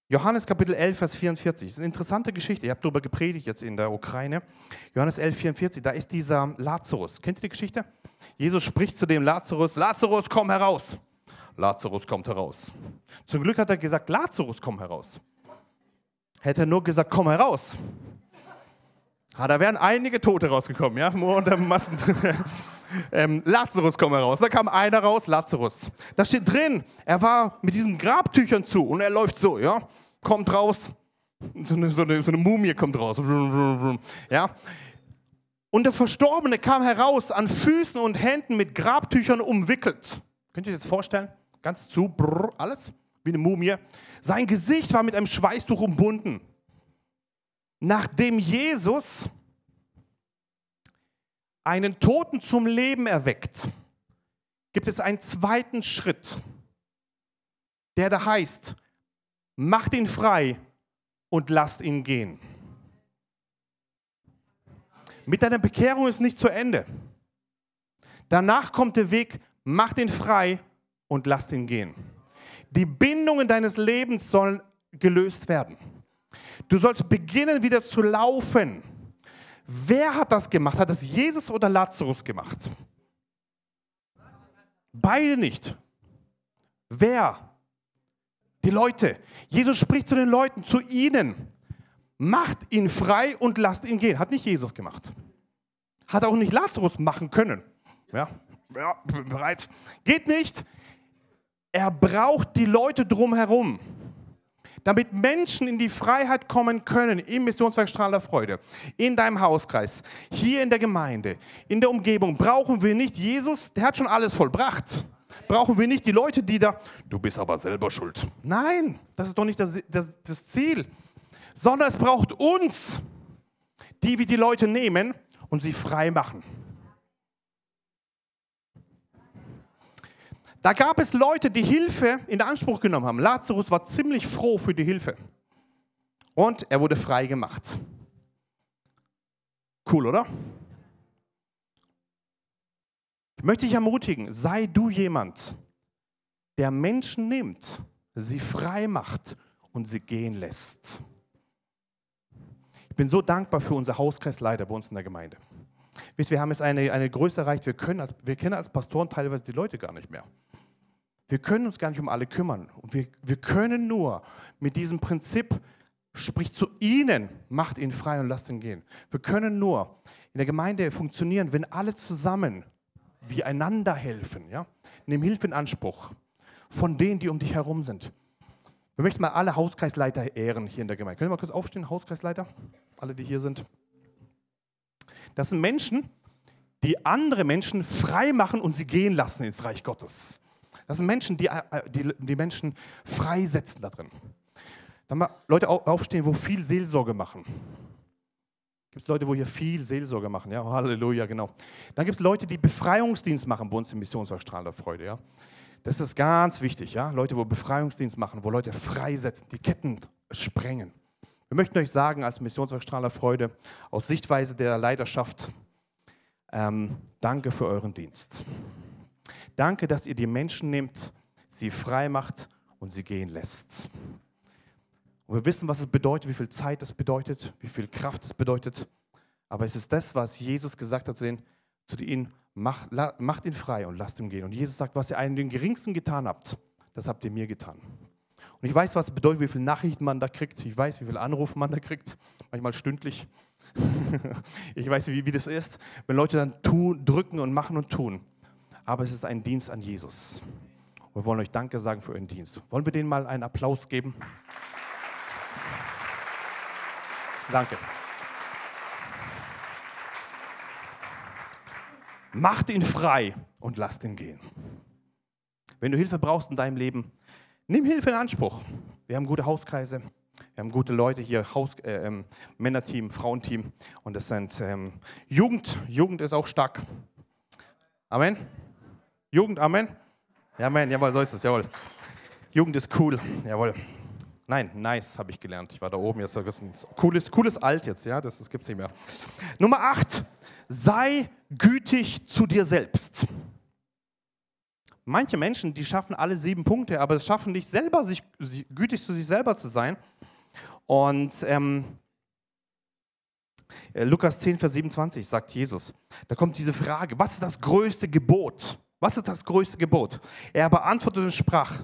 Speaker 1: Johannes Kapitel 11, Vers 44. Das ist eine interessante Geschichte. Ich habe darüber gepredigt jetzt in der Ukraine. Johannes 11, 44. Da ist dieser Lazarus. Kennt ihr die Geschichte? Jesus spricht zu dem Lazarus: Lazarus, komm heraus. Lazarus kommt heraus. Zum Glück hat er gesagt: Lazarus, komm heraus. Hätte er nur gesagt: Komm heraus, Ah, da wären einige Tote rausgekommen, ja, unter Massen. ähm, Lazarus kommt heraus. Da kam einer raus, Lazarus. Da steht drin, er war mit diesen Grabtüchern zu und er läuft so, ja, kommt raus. So eine, so eine, so eine Mumie kommt raus. Ja. Und der Verstorbene kam heraus an Füßen und Händen mit Grabtüchern umwickelt. Könnt ihr euch das vorstellen? Ganz zu, brrr, alles wie eine Mumie. Sein Gesicht war mit einem Schweißtuch umbunden. Nachdem Jesus einen Toten zum Leben erweckt, gibt es einen zweiten Schritt, der da heißt, macht ihn frei und lasst ihn gehen. Mit deiner Bekehrung ist nicht zu Ende. Danach kommt der Weg, macht ihn frei und lasst ihn gehen. Die Bindungen deines Lebens sollen gelöst werden. Du sollst beginnen wieder zu laufen. Wer hat das gemacht? Hat das Jesus oder Lazarus gemacht? Beide nicht. Wer? Die Leute. Jesus spricht zu den Leuten, zu ihnen. macht ihn frei und lasst ihn gehen. Hat nicht Jesus gemacht. Hat auch nicht Lazarus machen können. Ja, ja bereit. Geht nicht. Er braucht die Leute drumherum. Damit Menschen in die Freiheit kommen können im Missionswerk Strahl der Freude, in deinem Hauskreis, hier in der Gemeinde, in der Umgebung, brauchen wir nicht Jesus, der hat schon alles vollbracht. Brauchen wir nicht die Leute, die da, du bist aber selber schuld. Nein, das ist doch nicht das, das, das Ziel. Sondern es braucht uns, die wir die Leute nehmen und sie frei machen. Da gab es Leute, die Hilfe in Anspruch genommen haben. Lazarus war ziemlich froh für die Hilfe. Und er wurde frei gemacht. Cool, oder? Ich möchte dich ermutigen, sei du jemand, der Menschen nimmt, sie frei macht und sie gehen lässt. Ich bin so dankbar für unser Hauskreisleiter bei uns in der Gemeinde. Wisst, wir haben jetzt eine, eine Größe erreicht, wir, können, wir kennen als Pastoren teilweise die Leute gar nicht mehr. Wir können uns gar nicht um alle kümmern. Und wir, wir können nur mit diesem Prinzip, sprich zu ihnen, macht ihn frei und lasst ihn gehen. Wir können nur in der Gemeinde funktionieren, wenn alle zusammen wie einander helfen. Ja? Nimm Hilfe in Anspruch von denen, die um dich herum sind. Wir möchten mal alle Hauskreisleiter ehren hier in der Gemeinde. Können wir mal kurz aufstehen, Hauskreisleiter? Alle, die hier sind. Das sind Menschen, die andere Menschen frei machen und sie gehen lassen ins Reich Gottes. Das sind Menschen, die äh, die, die Menschen freisetzen da drin. Dann mal Leute aufstehen, wo viel Seelsorge machen. Gibt es Leute, wo hier viel Seelsorge machen? Ja, Halleluja, genau. Dann gibt es Leute, die Befreiungsdienst machen bei uns im Missionswerk der Freude. Ja. Das ist ganz wichtig, ja. Leute, wo Befreiungsdienst machen, wo Leute freisetzen, die Ketten sprengen. Wir möchten euch sagen, als Missionswerk der Freude, aus Sichtweise der Leiterschaft, ähm, danke für euren Dienst. Danke, dass ihr die Menschen nehmt, sie frei macht und sie gehen lässt. Und wir wissen, was es bedeutet, wie viel Zeit es bedeutet, wie viel Kraft es bedeutet. Aber es ist das, was Jesus gesagt hat zu, den, zu ihnen, macht, macht ihn frei und lasst ihn gehen. Und Jesus sagt, was ihr einen den geringsten getan habt, das habt ihr mir getan. Und ich weiß, was es bedeutet, wie viele Nachrichten man da kriegt. Ich weiß, wie viele Anrufe man da kriegt, manchmal stündlich. ich weiß, wie, wie das ist, wenn Leute dann tun, drücken und machen und tun aber es ist ein Dienst an Jesus. Wir wollen euch Danke sagen für euren Dienst. Wollen wir denen mal einen Applaus geben? Danke. Macht ihn frei und lasst ihn gehen. Wenn du Hilfe brauchst in deinem Leben, nimm Hilfe in Anspruch. Wir haben gute Hauskreise, wir haben gute Leute hier, Haus, äh, ähm, Männerteam, Frauenteam und das sind ähm, Jugend. Jugend ist auch stark. Amen. Jugend, Amen? Amen, jawohl, so ist es, jawohl. Jugend ist cool, jawohl. Nein, nice habe ich gelernt. Ich war da oben jetzt. Das ein cooles, cooles Alt jetzt, ja, das, das gibt es nicht mehr. Nummer 8. Sei gütig zu dir selbst. Manche Menschen, die schaffen alle sieben Punkte, aber es schaffen nicht selber, sich gütig zu sich selber zu sein. Und ähm, äh, Lukas 10, Vers 27 sagt Jesus, da kommt diese Frage, was ist das größte Gebot? Was ist das größte Gebot? Er beantwortete und sprach,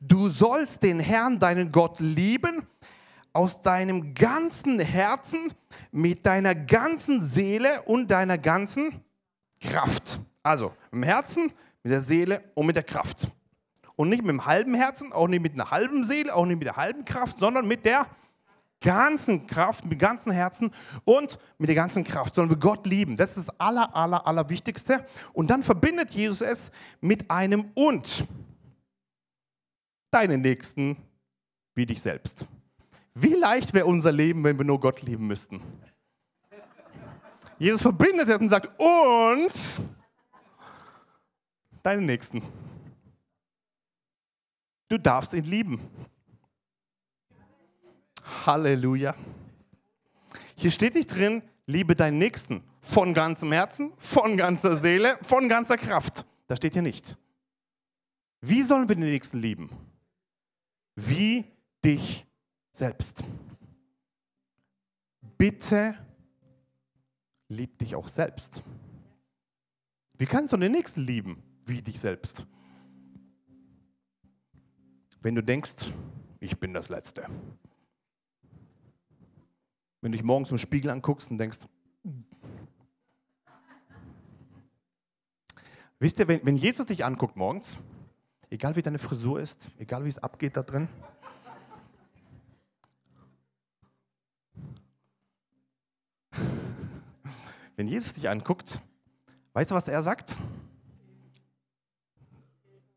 Speaker 1: du sollst den Herrn, deinen Gott, lieben aus deinem ganzen Herzen, mit deiner ganzen Seele und deiner ganzen Kraft. Also im Herzen, mit der Seele und mit der Kraft. Und nicht mit dem halben Herzen, auch nicht mit einer halben Seele, auch nicht mit der halben Kraft, sondern mit der ganzen Kraft, mit dem ganzen Herzen und mit der ganzen Kraft, sondern wir Gott lieben. Das ist das aller, aller, aller Wichtigste. Und dann verbindet Jesus es mit einem und. Deinen Nächsten wie dich selbst. Wie leicht wäre unser Leben, wenn wir nur Gott lieben müssten? Jesus verbindet es und sagt, und deinen Nächsten. Du darfst ihn lieben. Halleluja. Hier steht nicht drin, liebe deinen Nächsten von ganzem Herzen, von ganzer Seele, von ganzer Kraft. Das steht hier nicht. Wie sollen wir den Nächsten lieben? Wie dich selbst. Bitte lieb dich auch selbst. Wie kannst du den Nächsten lieben? Wie dich selbst. Wenn du denkst, ich bin das Letzte. Wenn du dich morgens im Spiegel anguckst und denkst, wisst ihr, wenn, wenn Jesus dich anguckt morgens, egal wie deine Frisur ist, egal wie es abgeht da drin, wenn Jesus dich anguckt, weißt du, was er sagt?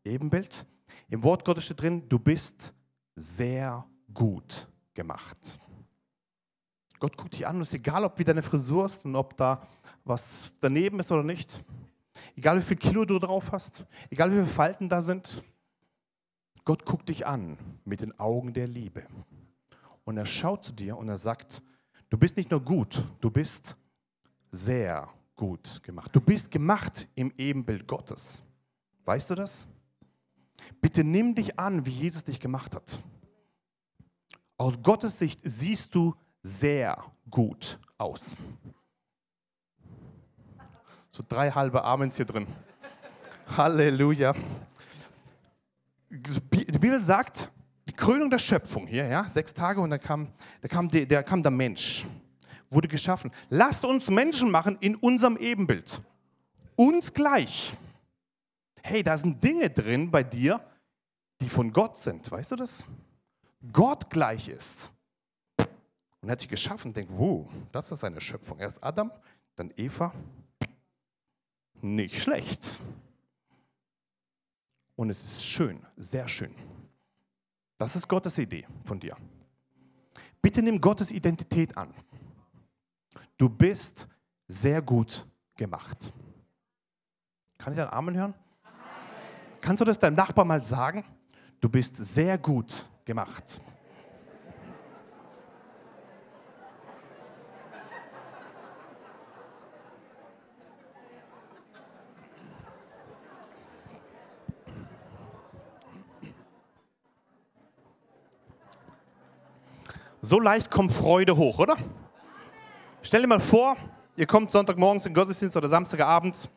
Speaker 1: Ebenbild. Im Wort Gottes steht drin, du bist sehr gut gemacht. Gott guckt dich an und es ist egal, ob wie deine Frisur ist und ob da was daneben ist oder nicht. Egal wie viel Kilo du drauf hast, egal wie viele Falten da sind. Gott guckt dich an mit den Augen der Liebe. Und er schaut zu dir und er sagt, du bist nicht nur gut, du bist sehr gut gemacht. Du bist gemacht im Ebenbild Gottes. Weißt du das? Bitte nimm dich an, wie Jesus dich gemacht hat. Aus Gottes Sicht siehst du sehr gut aus. So drei halbe Amens hier drin. Halleluja. Die Bibel sagt, die Krönung der Schöpfung hier, ja, sechs Tage und dann kam, da kam, der, der, kam der Mensch, wurde geschaffen. Lasst uns Menschen machen in unserem Ebenbild. Uns gleich. Hey, da sind Dinge drin bei dir, die von Gott sind. Weißt du das? Gott gleich ist. Und er hat dich geschaffen denkt, wow, das ist seine Schöpfung. Erst Adam, dann Eva. Nicht schlecht. Und es ist schön, sehr schön. Das ist Gottes Idee von dir. Bitte nimm Gottes Identität an. Du bist sehr gut gemacht. Kann ich einen Amen hören? Amen. Kannst du das deinem Nachbar mal sagen? Du bist sehr gut gemacht. So leicht kommt Freude hoch, oder? Stell dir mal vor, ihr kommt Sonntagmorgens in den Gottesdienst oder Samstagabends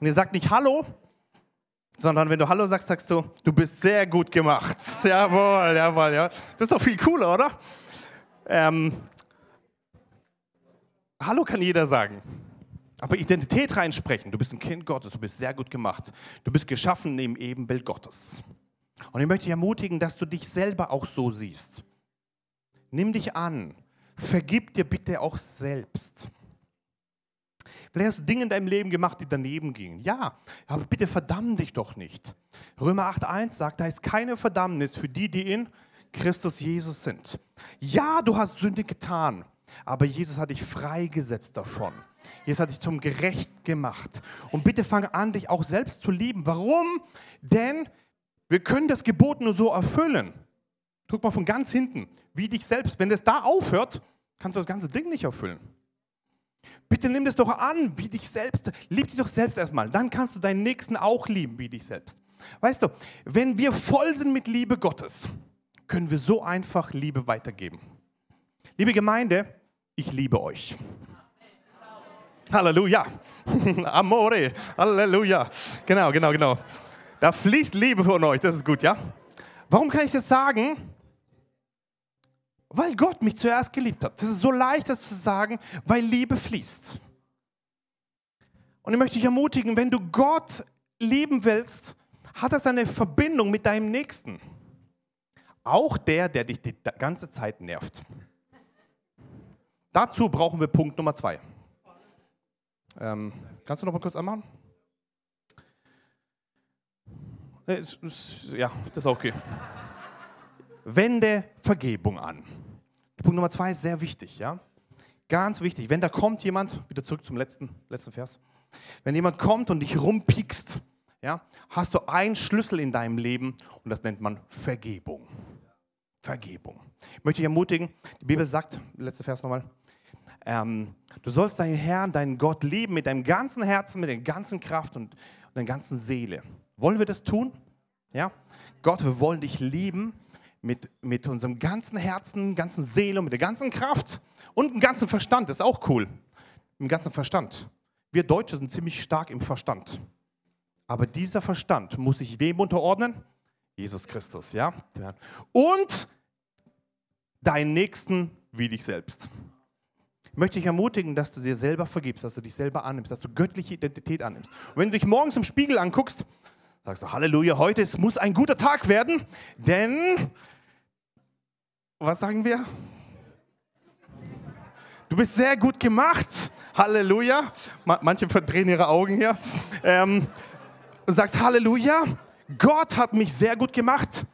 Speaker 1: und ihr sagt nicht Hallo, sondern wenn du Hallo sagst, sagst du, du bist sehr gut gemacht. Jawohl, jawohl, ja. Das ist doch viel cooler, oder? Ähm, Hallo kann jeder sagen. Aber Identität reinsprechen. Du bist ein Kind Gottes, du bist sehr gut gemacht. Du bist geschaffen im Ebenbild Gottes. Und ich möchte dich ermutigen, dass du dich selber auch so siehst. Nimm dich an. Vergib dir bitte auch selbst. Vielleicht hast du Dinge in deinem Leben gemacht, die daneben gingen. Ja, aber bitte verdamm dich doch nicht. Römer 8.1 sagt, da ist keine Verdammnis für die, die in Christus Jesus sind. Ja, du hast Sünde getan, aber Jesus hat dich freigesetzt davon. Jesus hat dich zum Gerecht gemacht. Und bitte fang an, dich auch selbst zu lieben. Warum? Denn wir können das Gebot nur so erfüllen. Guck mal von ganz hinten, wie dich selbst. Wenn es da aufhört, kannst du das ganze Ding nicht erfüllen. Bitte nimm das doch an, wie dich selbst. Lieb dich doch selbst erstmal. Dann kannst du deinen Nächsten auch lieben, wie dich selbst. Weißt du, wenn wir voll sind mit Liebe Gottes, können wir so einfach Liebe weitergeben. Liebe Gemeinde, ich liebe euch. Halleluja. Amore. Halleluja. Genau, genau, genau. Da fließt Liebe von euch. Das ist gut, ja? Warum kann ich das sagen? Weil Gott mich zuerst geliebt hat. Das ist so leicht, das zu sagen, weil Liebe fließt. Und ich möchte dich ermutigen, wenn du Gott lieben willst, hat das eine Verbindung mit deinem Nächsten. Auch der, der dich die ganze Zeit nervt. Dazu brauchen wir Punkt Nummer zwei. Ähm, kannst du noch mal kurz anmachen? Äh, ja, das ist okay. Wende Vergebung an. Punkt Nummer zwei ist sehr wichtig, ja. Ganz wichtig. Wenn da kommt jemand, wieder zurück zum letzten, letzten Vers. Wenn jemand kommt und dich rumpiekst, ja, hast du einen Schlüssel in deinem Leben und das nennt man Vergebung. Vergebung. Ich möchte dich ermutigen, die Bibel sagt, letzter Vers nochmal, ähm, du sollst deinen Herrn, deinen Gott lieben mit deinem ganzen Herzen, mit der ganzen Kraft und, und der ganzen Seele. Wollen wir das tun? Ja? Gott, wir wollen dich lieben mit, mit unserem ganzen Herzen, ganzen Seele und mit der ganzen Kraft und dem ganzen Verstand. Das ist auch cool. Im ganzen Verstand. Wir Deutsche sind ziemlich stark im Verstand. Aber dieser Verstand muss sich wem unterordnen? Jesus Christus, ja? Und deinen Nächsten wie dich selbst. Ich möchte dich ermutigen, dass du dir selber vergibst, dass du dich selber annimmst, dass du göttliche Identität annimmst. Und wenn du dich morgens im Spiegel anguckst, sagst du, Halleluja, heute es muss ein guter Tag werden, denn, was sagen wir? Du bist sehr gut gemacht. Halleluja. Manche verdrehen ihre Augen hier. Ähm, und sagst, Halleluja, Gott hat mich sehr gut gemacht.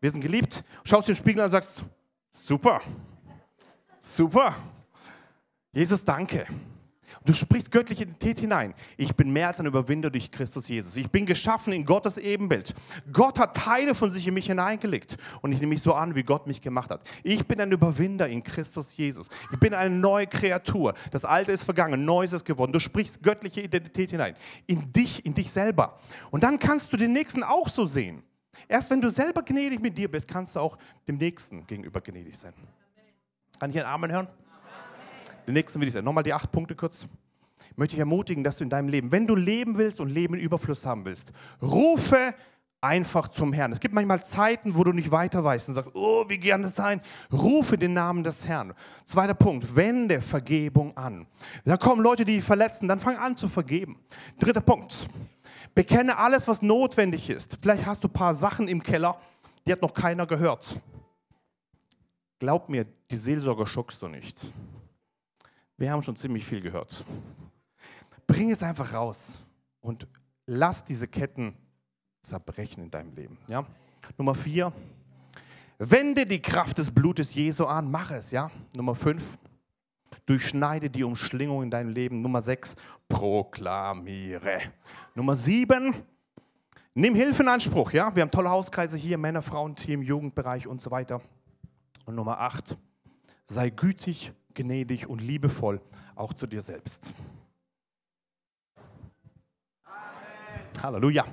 Speaker 1: Wir sind geliebt. Schaust den Spiegel an und sagst, super, super. Jesus, danke. Du sprichst göttliche Identität hinein. Ich bin mehr als ein Überwinder durch Christus Jesus. Ich bin geschaffen in Gottes Ebenbild. Gott hat Teile von sich in mich hineingelegt und ich nehme mich so an, wie Gott mich gemacht hat. Ich bin ein Überwinder in Christus Jesus. Ich bin eine neue Kreatur. Das Alte ist vergangen, Neues ist geworden. Du sprichst göttliche Identität hinein. In dich, in dich selber. Und dann kannst du den Nächsten auch so sehen. Erst wenn du selber gnädig mit dir bist, kannst du auch dem Nächsten gegenüber gnädig sein. Kann ich einen Amen hören? Den nächsten will ich sagen. Nochmal die acht Punkte kurz. Ich möchte dich ermutigen, dass du in deinem Leben, wenn du leben willst und Leben in Überfluss haben willst, rufe einfach zum Herrn. Es gibt manchmal Zeiten, wo du nicht weiter weißt und sagst, oh, wie gerne das sein. Rufe den Namen des Herrn. Zweiter Punkt, wende Vergebung an. Da kommen Leute, die dich verletzen, dann fang an zu vergeben. Dritter Punkt, bekenne alles, was notwendig ist. Vielleicht hast du ein paar Sachen im Keller, die hat noch keiner gehört. Glaub mir, die Seelsorger schockst du nicht. Wir haben schon ziemlich viel gehört. Bring es einfach raus und lass diese Ketten zerbrechen in deinem Leben. Ja? Nummer vier, wende die Kraft des Blutes Jesu an, mach es. Ja? Nummer fünf, durchschneide die Umschlingung in deinem Leben. Nummer sechs, proklamiere. Nummer sieben, nimm Hilfe in Anspruch. Ja? Wir haben tolle Hauskreise hier, Männer, Frauen, Team, Jugendbereich und so weiter. Und Nummer acht, sei gütig gnädig und liebevoll auch zu dir selbst. Amen. Halleluja.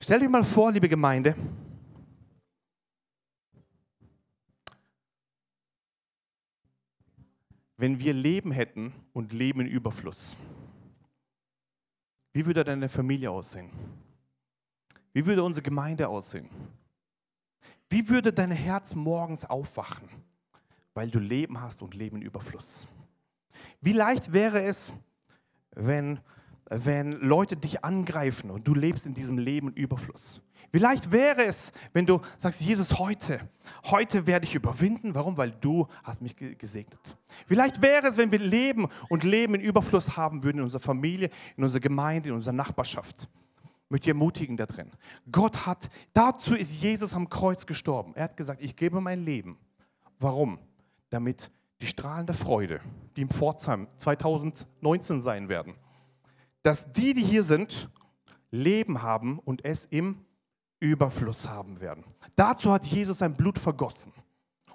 Speaker 1: Stell dir mal vor, liebe Gemeinde, wenn wir Leben hätten und Leben in Überfluss, wie würde deine Familie aussehen? Wie würde unsere Gemeinde aussehen? Wie würde dein Herz morgens aufwachen? Weil du Leben hast und Leben in Überfluss. Wie leicht wäre es, wenn, wenn Leute dich angreifen und du lebst in diesem Leben in Überfluss? Wie leicht wäre es, wenn du sagst, Jesus, heute, heute werde ich überwinden. Warum? Weil du hast mich gesegnet. Wie leicht wäre es, wenn wir leben und Leben in Überfluss haben würden in unserer Familie, in unserer Gemeinde, in unserer Nachbarschaft. Ich möchte ermutigen da drin. Gott hat, dazu ist Jesus am Kreuz gestorben. Er hat gesagt, ich gebe mein Leben. Warum? Damit die Strahlen der Freude, die im Pforzheim 2019 sein werden, dass die, die hier sind, Leben haben und es im Überfluss haben werden. Dazu hat Jesus sein Blut vergossen.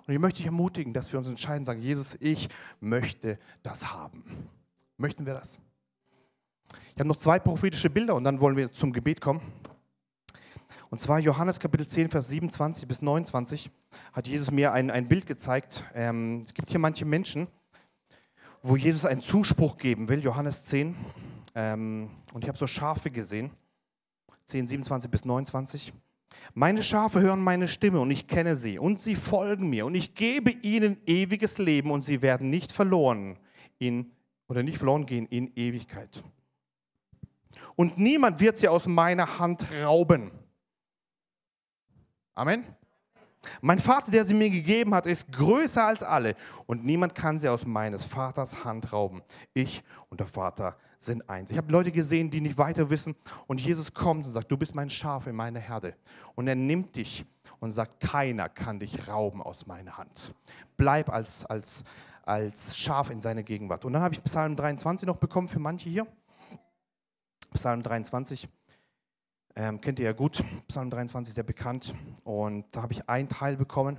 Speaker 1: Und ich möchte dich ermutigen, dass wir uns entscheiden, sagen, Jesus, ich möchte das haben. Möchten wir das? Ich habe noch zwei prophetische Bilder und dann wollen wir zum Gebet kommen. Und zwar Johannes Kapitel 10, Vers 27 bis 29 hat Jesus mir ein, ein Bild gezeigt. Ähm, es gibt hier manche Menschen, wo Jesus einen Zuspruch geben will, Johannes 10. Ähm, und ich habe so Schafe gesehen, 10, 27 bis 29. Meine Schafe hören meine Stimme und ich kenne sie und sie folgen mir und ich gebe ihnen ewiges Leben und sie werden nicht verloren in, oder nicht verloren gehen in Ewigkeit. Und niemand wird sie aus meiner Hand rauben. Amen. Mein Vater, der sie mir gegeben hat, ist größer als alle und niemand kann sie aus meines Vaters Hand rauben. Ich und der Vater sind eins. Ich habe Leute gesehen, die nicht weiter wissen und Jesus kommt und sagt, du bist mein Schaf in meiner Herde. Und er nimmt dich und sagt, keiner kann dich rauben aus meiner Hand. Bleib als, als, als Schaf in seiner Gegenwart. Und dann habe ich Psalm 23 noch bekommen für manche hier. Psalm 23. Ähm, kennt ihr ja gut, Psalm 23 sehr bekannt. Und da habe ich einen Teil bekommen.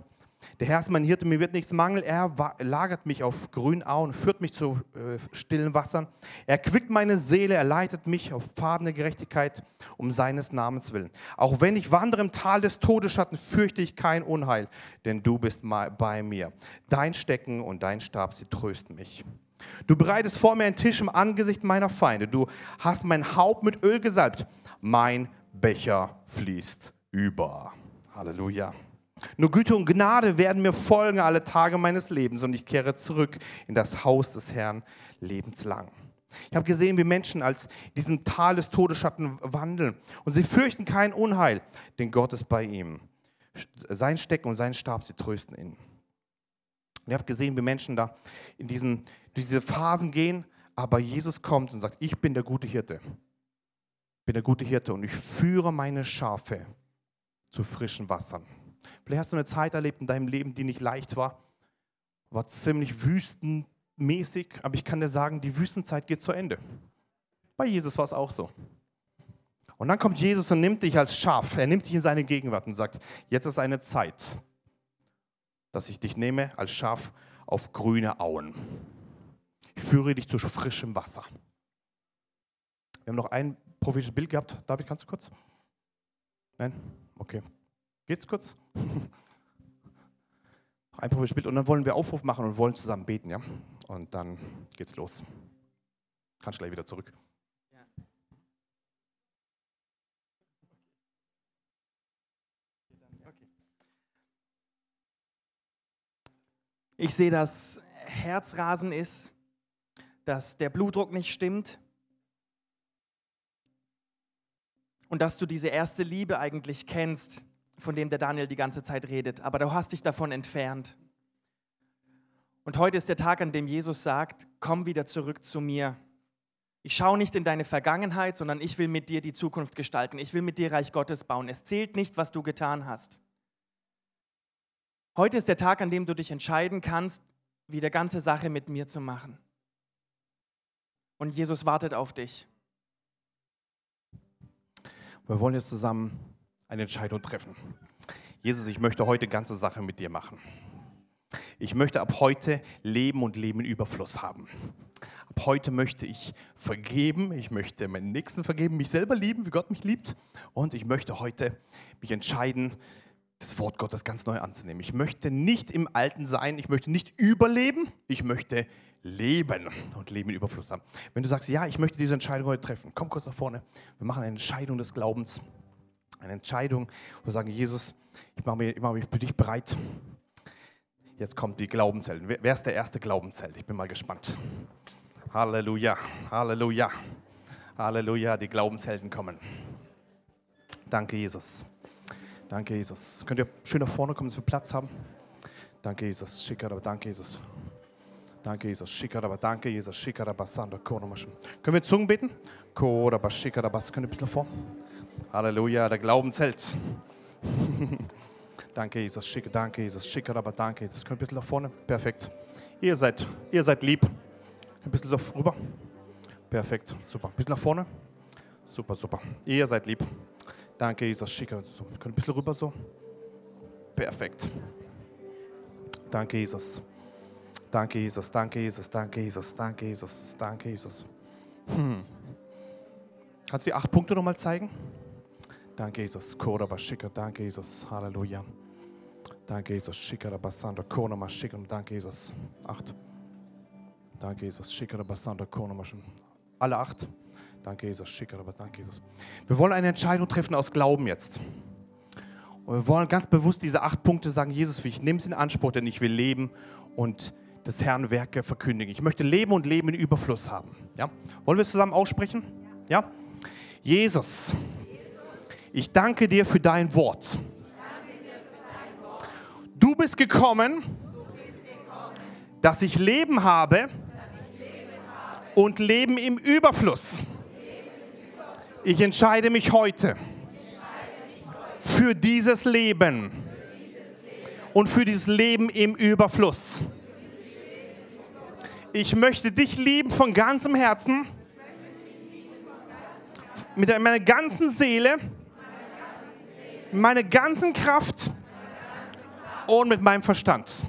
Speaker 1: Der Herr ist mein Hirte, mir wird nichts mangeln. Er lagert mich auf grünen Auen, führt mich zu äh, stillen Wassern. Er quickt meine Seele, er leitet mich auf Pfaden der Gerechtigkeit um seines Namens willen. Auch wenn ich wandere im Tal des Todesschatten, fürchte ich kein Unheil, denn du bist bei mir. Dein Stecken und dein Stab, sie trösten mich. Du bereitest vor mir einen Tisch im Angesicht meiner Feinde. Du hast mein Haupt mit Öl gesalbt. Mein Becher fließt über. Halleluja. Nur Güte und Gnade werden mir folgen alle Tage meines Lebens und ich kehre zurück in das Haus des Herrn lebenslang. Ich habe gesehen, wie Menschen als in diesem Tal des Todesschatten wandeln und sie fürchten kein Unheil, denn Gott ist bei ihm. Sein Stecken und sein Stab, sie trösten ihn. Und ich habe gesehen, wie Menschen da in diesen, diese Phasen gehen, aber Jesus kommt und sagt, ich bin der gute Hirte. Ich bin der gute Hirte und ich führe meine Schafe zu frischen Wassern. Vielleicht hast du eine Zeit erlebt in deinem Leben, die nicht leicht war, war ziemlich wüstenmäßig, aber ich kann dir sagen, die Wüstenzeit geht zu Ende. Bei Jesus war es auch so. Und dann kommt Jesus und nimmt dich als Schaf, er nimmt dich in seine Gegenwart und sagt, jetzt ist eine Zeit, dass ich dich nehme als Schaf auf grüne Auen. Ich führe dich zu frischem Wasser. Wir haben noch ein prophetisches Bild gehabt. David, kannst du kurz? Nein? Okay. Geht's kurz? Ein prophetisches Bild und dann wollen wir Aufruf machen und wollen zusammen beten, ja? Und dann geht's los. Kannst gleich wieder zurück.
Speaker 2: Ich sehe, dass Herzrasen ist, dass der Blutdruck nicht stimmt und dass du diese erste Liebe eigentlich kennst, von dem der Daniel die ganze Zeit redet, aber du hast dich davon entfernt. Und heute ist der Tag, an dem Jesus sagt, komm wieder zurück zu mir. Ich schaue nicht in deine Vergangenheit, sondern ich will mit dir die Zukunft gestalten. Ich will mit dir Reich Gottes bauen. Es zählt nicht, was du getan hast. Heute ist der Tag, an dem du dich entscheiden kannst, wieder ganze Sache mit mir zu machen. Und Jesus wartet auf dich.
Speaker 1: Wir wollen jetzt zusammen eine Entscheidung treffen. Jesus, ich möchte heute ganze Sache mit dir machen. Ich möchte ab heute Leben und Leben in Überfluss haben. Ab heute möchte ich vergeben, ich möchte meinen Nächsten vergeben, mich selber lieben, wie Gott mich liebt. Und ich möchte heute mich entscheiden, das Wort Gottes ganz neu anzunehmen. Ich möchte nicht im Alten sein, ich möchte nicht überleben, ich möchte leben und Leben in Überfluss haben. Wenn du sagst, ja, ich möchte diese Entscheidung heute treffen, komm kurz nach vorne. Wir machen eine Entscheidung des Glaubens, eine Entscheidung, wo wir sagen, Jesus, ich mache mich, mach mich für dich bereit. Jetzt kommt die Glaubenszelt. Wer, ist der erste Glaubenszelt? Ich bin mal gespannt. Halleluja, Halleluja, Halleluja, die Glaubenshelden kommen. Danke, Jesus. Danke, Jesus. Könnt ihr schön nach vorne kommen, dass wir Platz haben? Danke, Jesus. Schicker, danke, Jesus. Danke, Jesus. Schicker, aber danke, Jesus. Schicker, aber Sandra, Können wir Zungen beten? Kora, Schicker, aber Könnt ihr ein bisschen vor? Halleluja, der Glauben zählt. danke, Jesus. Schicker, danke, Jesus. Schicker, aber danke, Jesus. Könnt ihr ein bisschen nach vorne? Perfekt. Ihr seid, ihr seid lieb. Ein bisschen so rüber. Perfekt. Super. Ein bisschen nach vorne. Super, super. Ihr seid lieb. Danke, Jesus. Schicke. So, können ein bisschen rüber so. Perfekt. Danke, Jesus. Danke, Jesus. Danke, Jesus. Danke, Jesus. Danke, Jesus. Danke, Jesus. Hm. Kannst du die acht Punkte nochmal zeigen? Danke, Jesus. Koraba schicker. Danke, Jesus. Halleluja. Danke, Jesus. Schicker, Basanda. Konoma schicker. Danke, Jesus. Acht. Danke, Jesus. Schicker, Basanda. Konoma. Alle acht. Danke, Jesus. Schicker, danke, Jesus. Wir wollen eine Entscheidung treffen aus Glauben jetzt. Und wir wollen ganz bewusst diese acht Punkte sagen, Jesus, ich nehme es in Anspruch, denn ich will leben und des Herrn Werke verkündigen. Ich möchte leben und Leben in Überfluss haben. Ja? Wollen wir es zusammen aussprechen? Ja? Jesus, ich danke dir für dein Wort. Du bist gekommen, dass ich Leben habe und Leben im Überfluss. Ich entscheide mich heute für dieses Leben und für dieses Leben im Überfluss. Ich möchte dich lieben von ganzem Herzen, mit meiner ganzen Seele, meiner ganzen Kraft und mit meinem Verstand.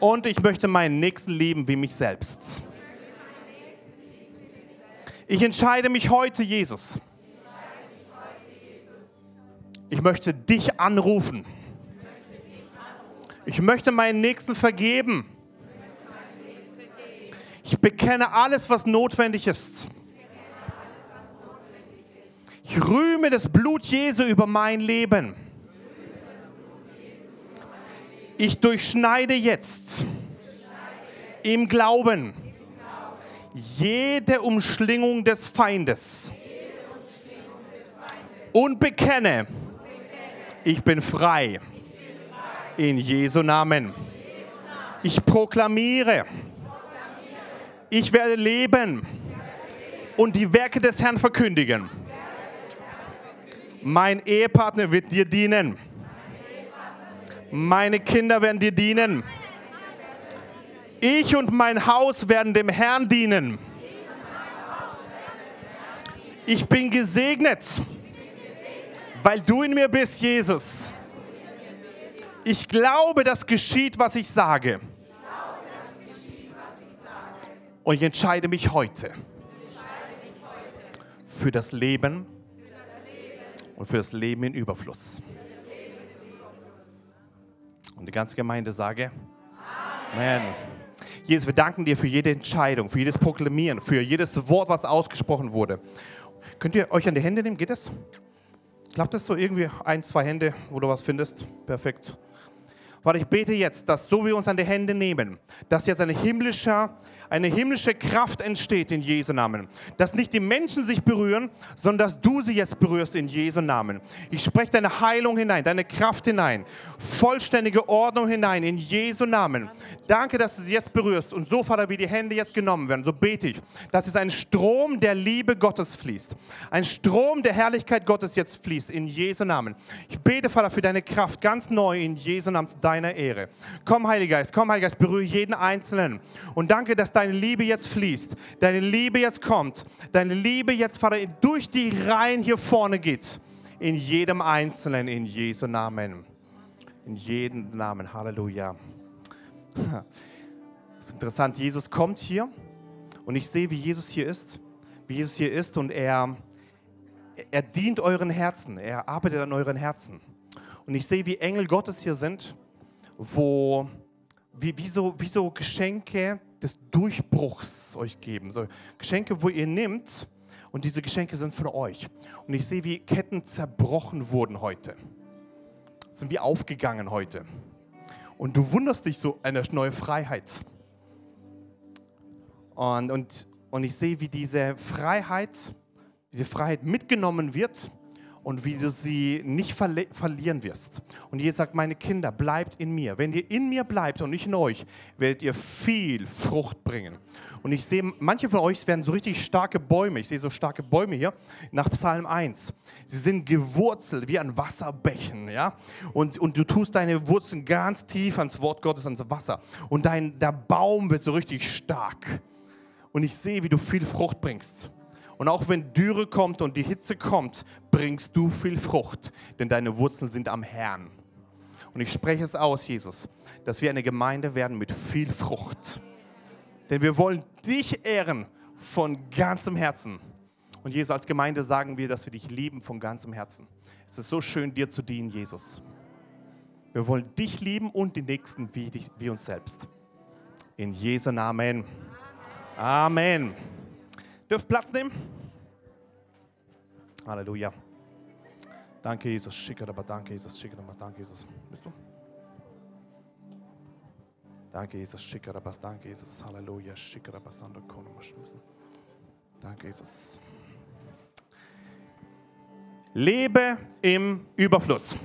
Speaker 1: Und ich möchte meinen Nächsten lieben wie mich selbst. Ich entscheide mich heute, Jesus. Ich möchte dich anrufen. Ich möchte meinen Nächsten vergeben. Ich bekenne alles, was notwendig ist. Ich rühme das Blut Jesu über mein Leben. Ich durchschneide jetzt im Glauben jede Umschlingung des Feindes und bekenne, ich bin frei in Jesu Namen. Ich proklamiere, ich werde leben und die Werke des Herrn verkündigen. Mein Ehepartner wird dir dienen. Meine Kinder werden dir dienen. Ich und mein Haus werden dem Herrn dienen. Ich bin gesegnet, weil du in mir bist, Jesus. Ich glaube, das geschieht, was ich sage. Und ich entscheide mich heute für das Leben und für das Leben in Überfluss. Und die ganze Gemeinde sage, Amen. Jesus, wir danken dir für jede Entscheidung, für jedes Proklamieren, für jedes Wort, was ausgesprochen wurde. Könnt ihr euch an die Hände nehmen? Geht das? Klappt das so irgendwie? Ein, zwei Hände, wo du was findest? Perfekt. Vater, ich bete jetzt, dass so wir uns an die Hände nehmen, dass jetzt ein himmlischer eine himmlische Kraft entsteht in Jesu Namen. Dass nicht die Menschen sich berühren, sondern dass du sie jetzt berührst in Jesu Namen. Ich spreche deine Heilung hinein, deine Kraft hinein, vollständige Ordnung hinein in Jesu Namen. Danke, dass du sie jetzt berührst. Und so, Vater, wie die Hände jetzt genommen werden, so bete ich, dass es ein Strom der Liebe Gottes fließt. Ein Strom der Herrlichkeit Gottes jetzt fließt in Jesu Namen. Ich bete, Vater, für deine Kraft ganz neu in Jesu Namen zu deiner Ehre. Komm, Heiliger Geist, komm, Heiliger Geist, berühre jeden Einzelnen. Und danke, dass deine Liebe jetzt fließt, deine Liebe jetzt kommt, deine Liebe jetzt, Vater, durch die Reihen hier vorne geht. In jedem Einzelnen, in Jesu Namen. In jedem Namen. Halleluja. Das ist interessant. Jesus kommt hier und ich sehe, wie Jesus hier ist. Wie Jesus hier ist und er, er dient euren Herzen. Er arbeitet an euren Herzen. Und ich sehe, wie Engel Gottes hier sind, wo, wie, wie, so, wie so Geschenke, des Durchbruchs euch geben. So Geschenke, wo ihr nehmt und diese Geschenke sind für euch. Und ich sehe, wie Ketten zerbrochen wurden heute. Sind wie aufgegangen heute. Und du wunderst dich so eine neue Freiheit. Und, und, und ich sehe, wie diese Freiheit, diese Freiheit mitgenommen wird und wie du sie nicht verli verlieren wirst. Und Jesus sagt, meine Kinder, bleibt in mir. Wenn ihr in mir bleibt und nicht in euch, werdet ihr viel Frucht bringen. Und ich sehe, manche von euch werden so richtig starke Bäume. Ich sehe so starke Bäume hier nach Psalm 1. Sie sind gewurzelt wie an Wasserbächen. Ja? Und, und du tust deine Wurzeln ganz tief ans Wort Gottes, ans Wasser. Und dein, der Baum wird so richtig stark. Und ich sehe, wie du viel Frucht bringst. Und auch wenn Dürre kommt und die Hitze kommt, bringst du viel Frucht, denn deine Wurzeln sind am Herrn. Und ich spreche es aus, Jesus, dass wir eine Gemeinde werden mit viel Frucht. Denn wir wollen dich ehren von ganzem Herzen. Und Jesus, als Gemeinde sagen wir, dass wir dich lieben von ganzem Herzen. Es ist so schön, dir zu dienen, Jesus. Wir wollen dich lieben und die Nächsten wie, dich, wie uns selbst. In Jesu Namen. Amen. Dürft Platz nehmen? Halleluja. Danke, Jesus. Schicker aber danke, Jesus. Schicker aber danke, Jesus. Bist du? Danke, Jesus. Schicker aber danke, Jesus. Halleluja. Schicker aber Sandro Danke, Jesus. Lebe im Überfluss.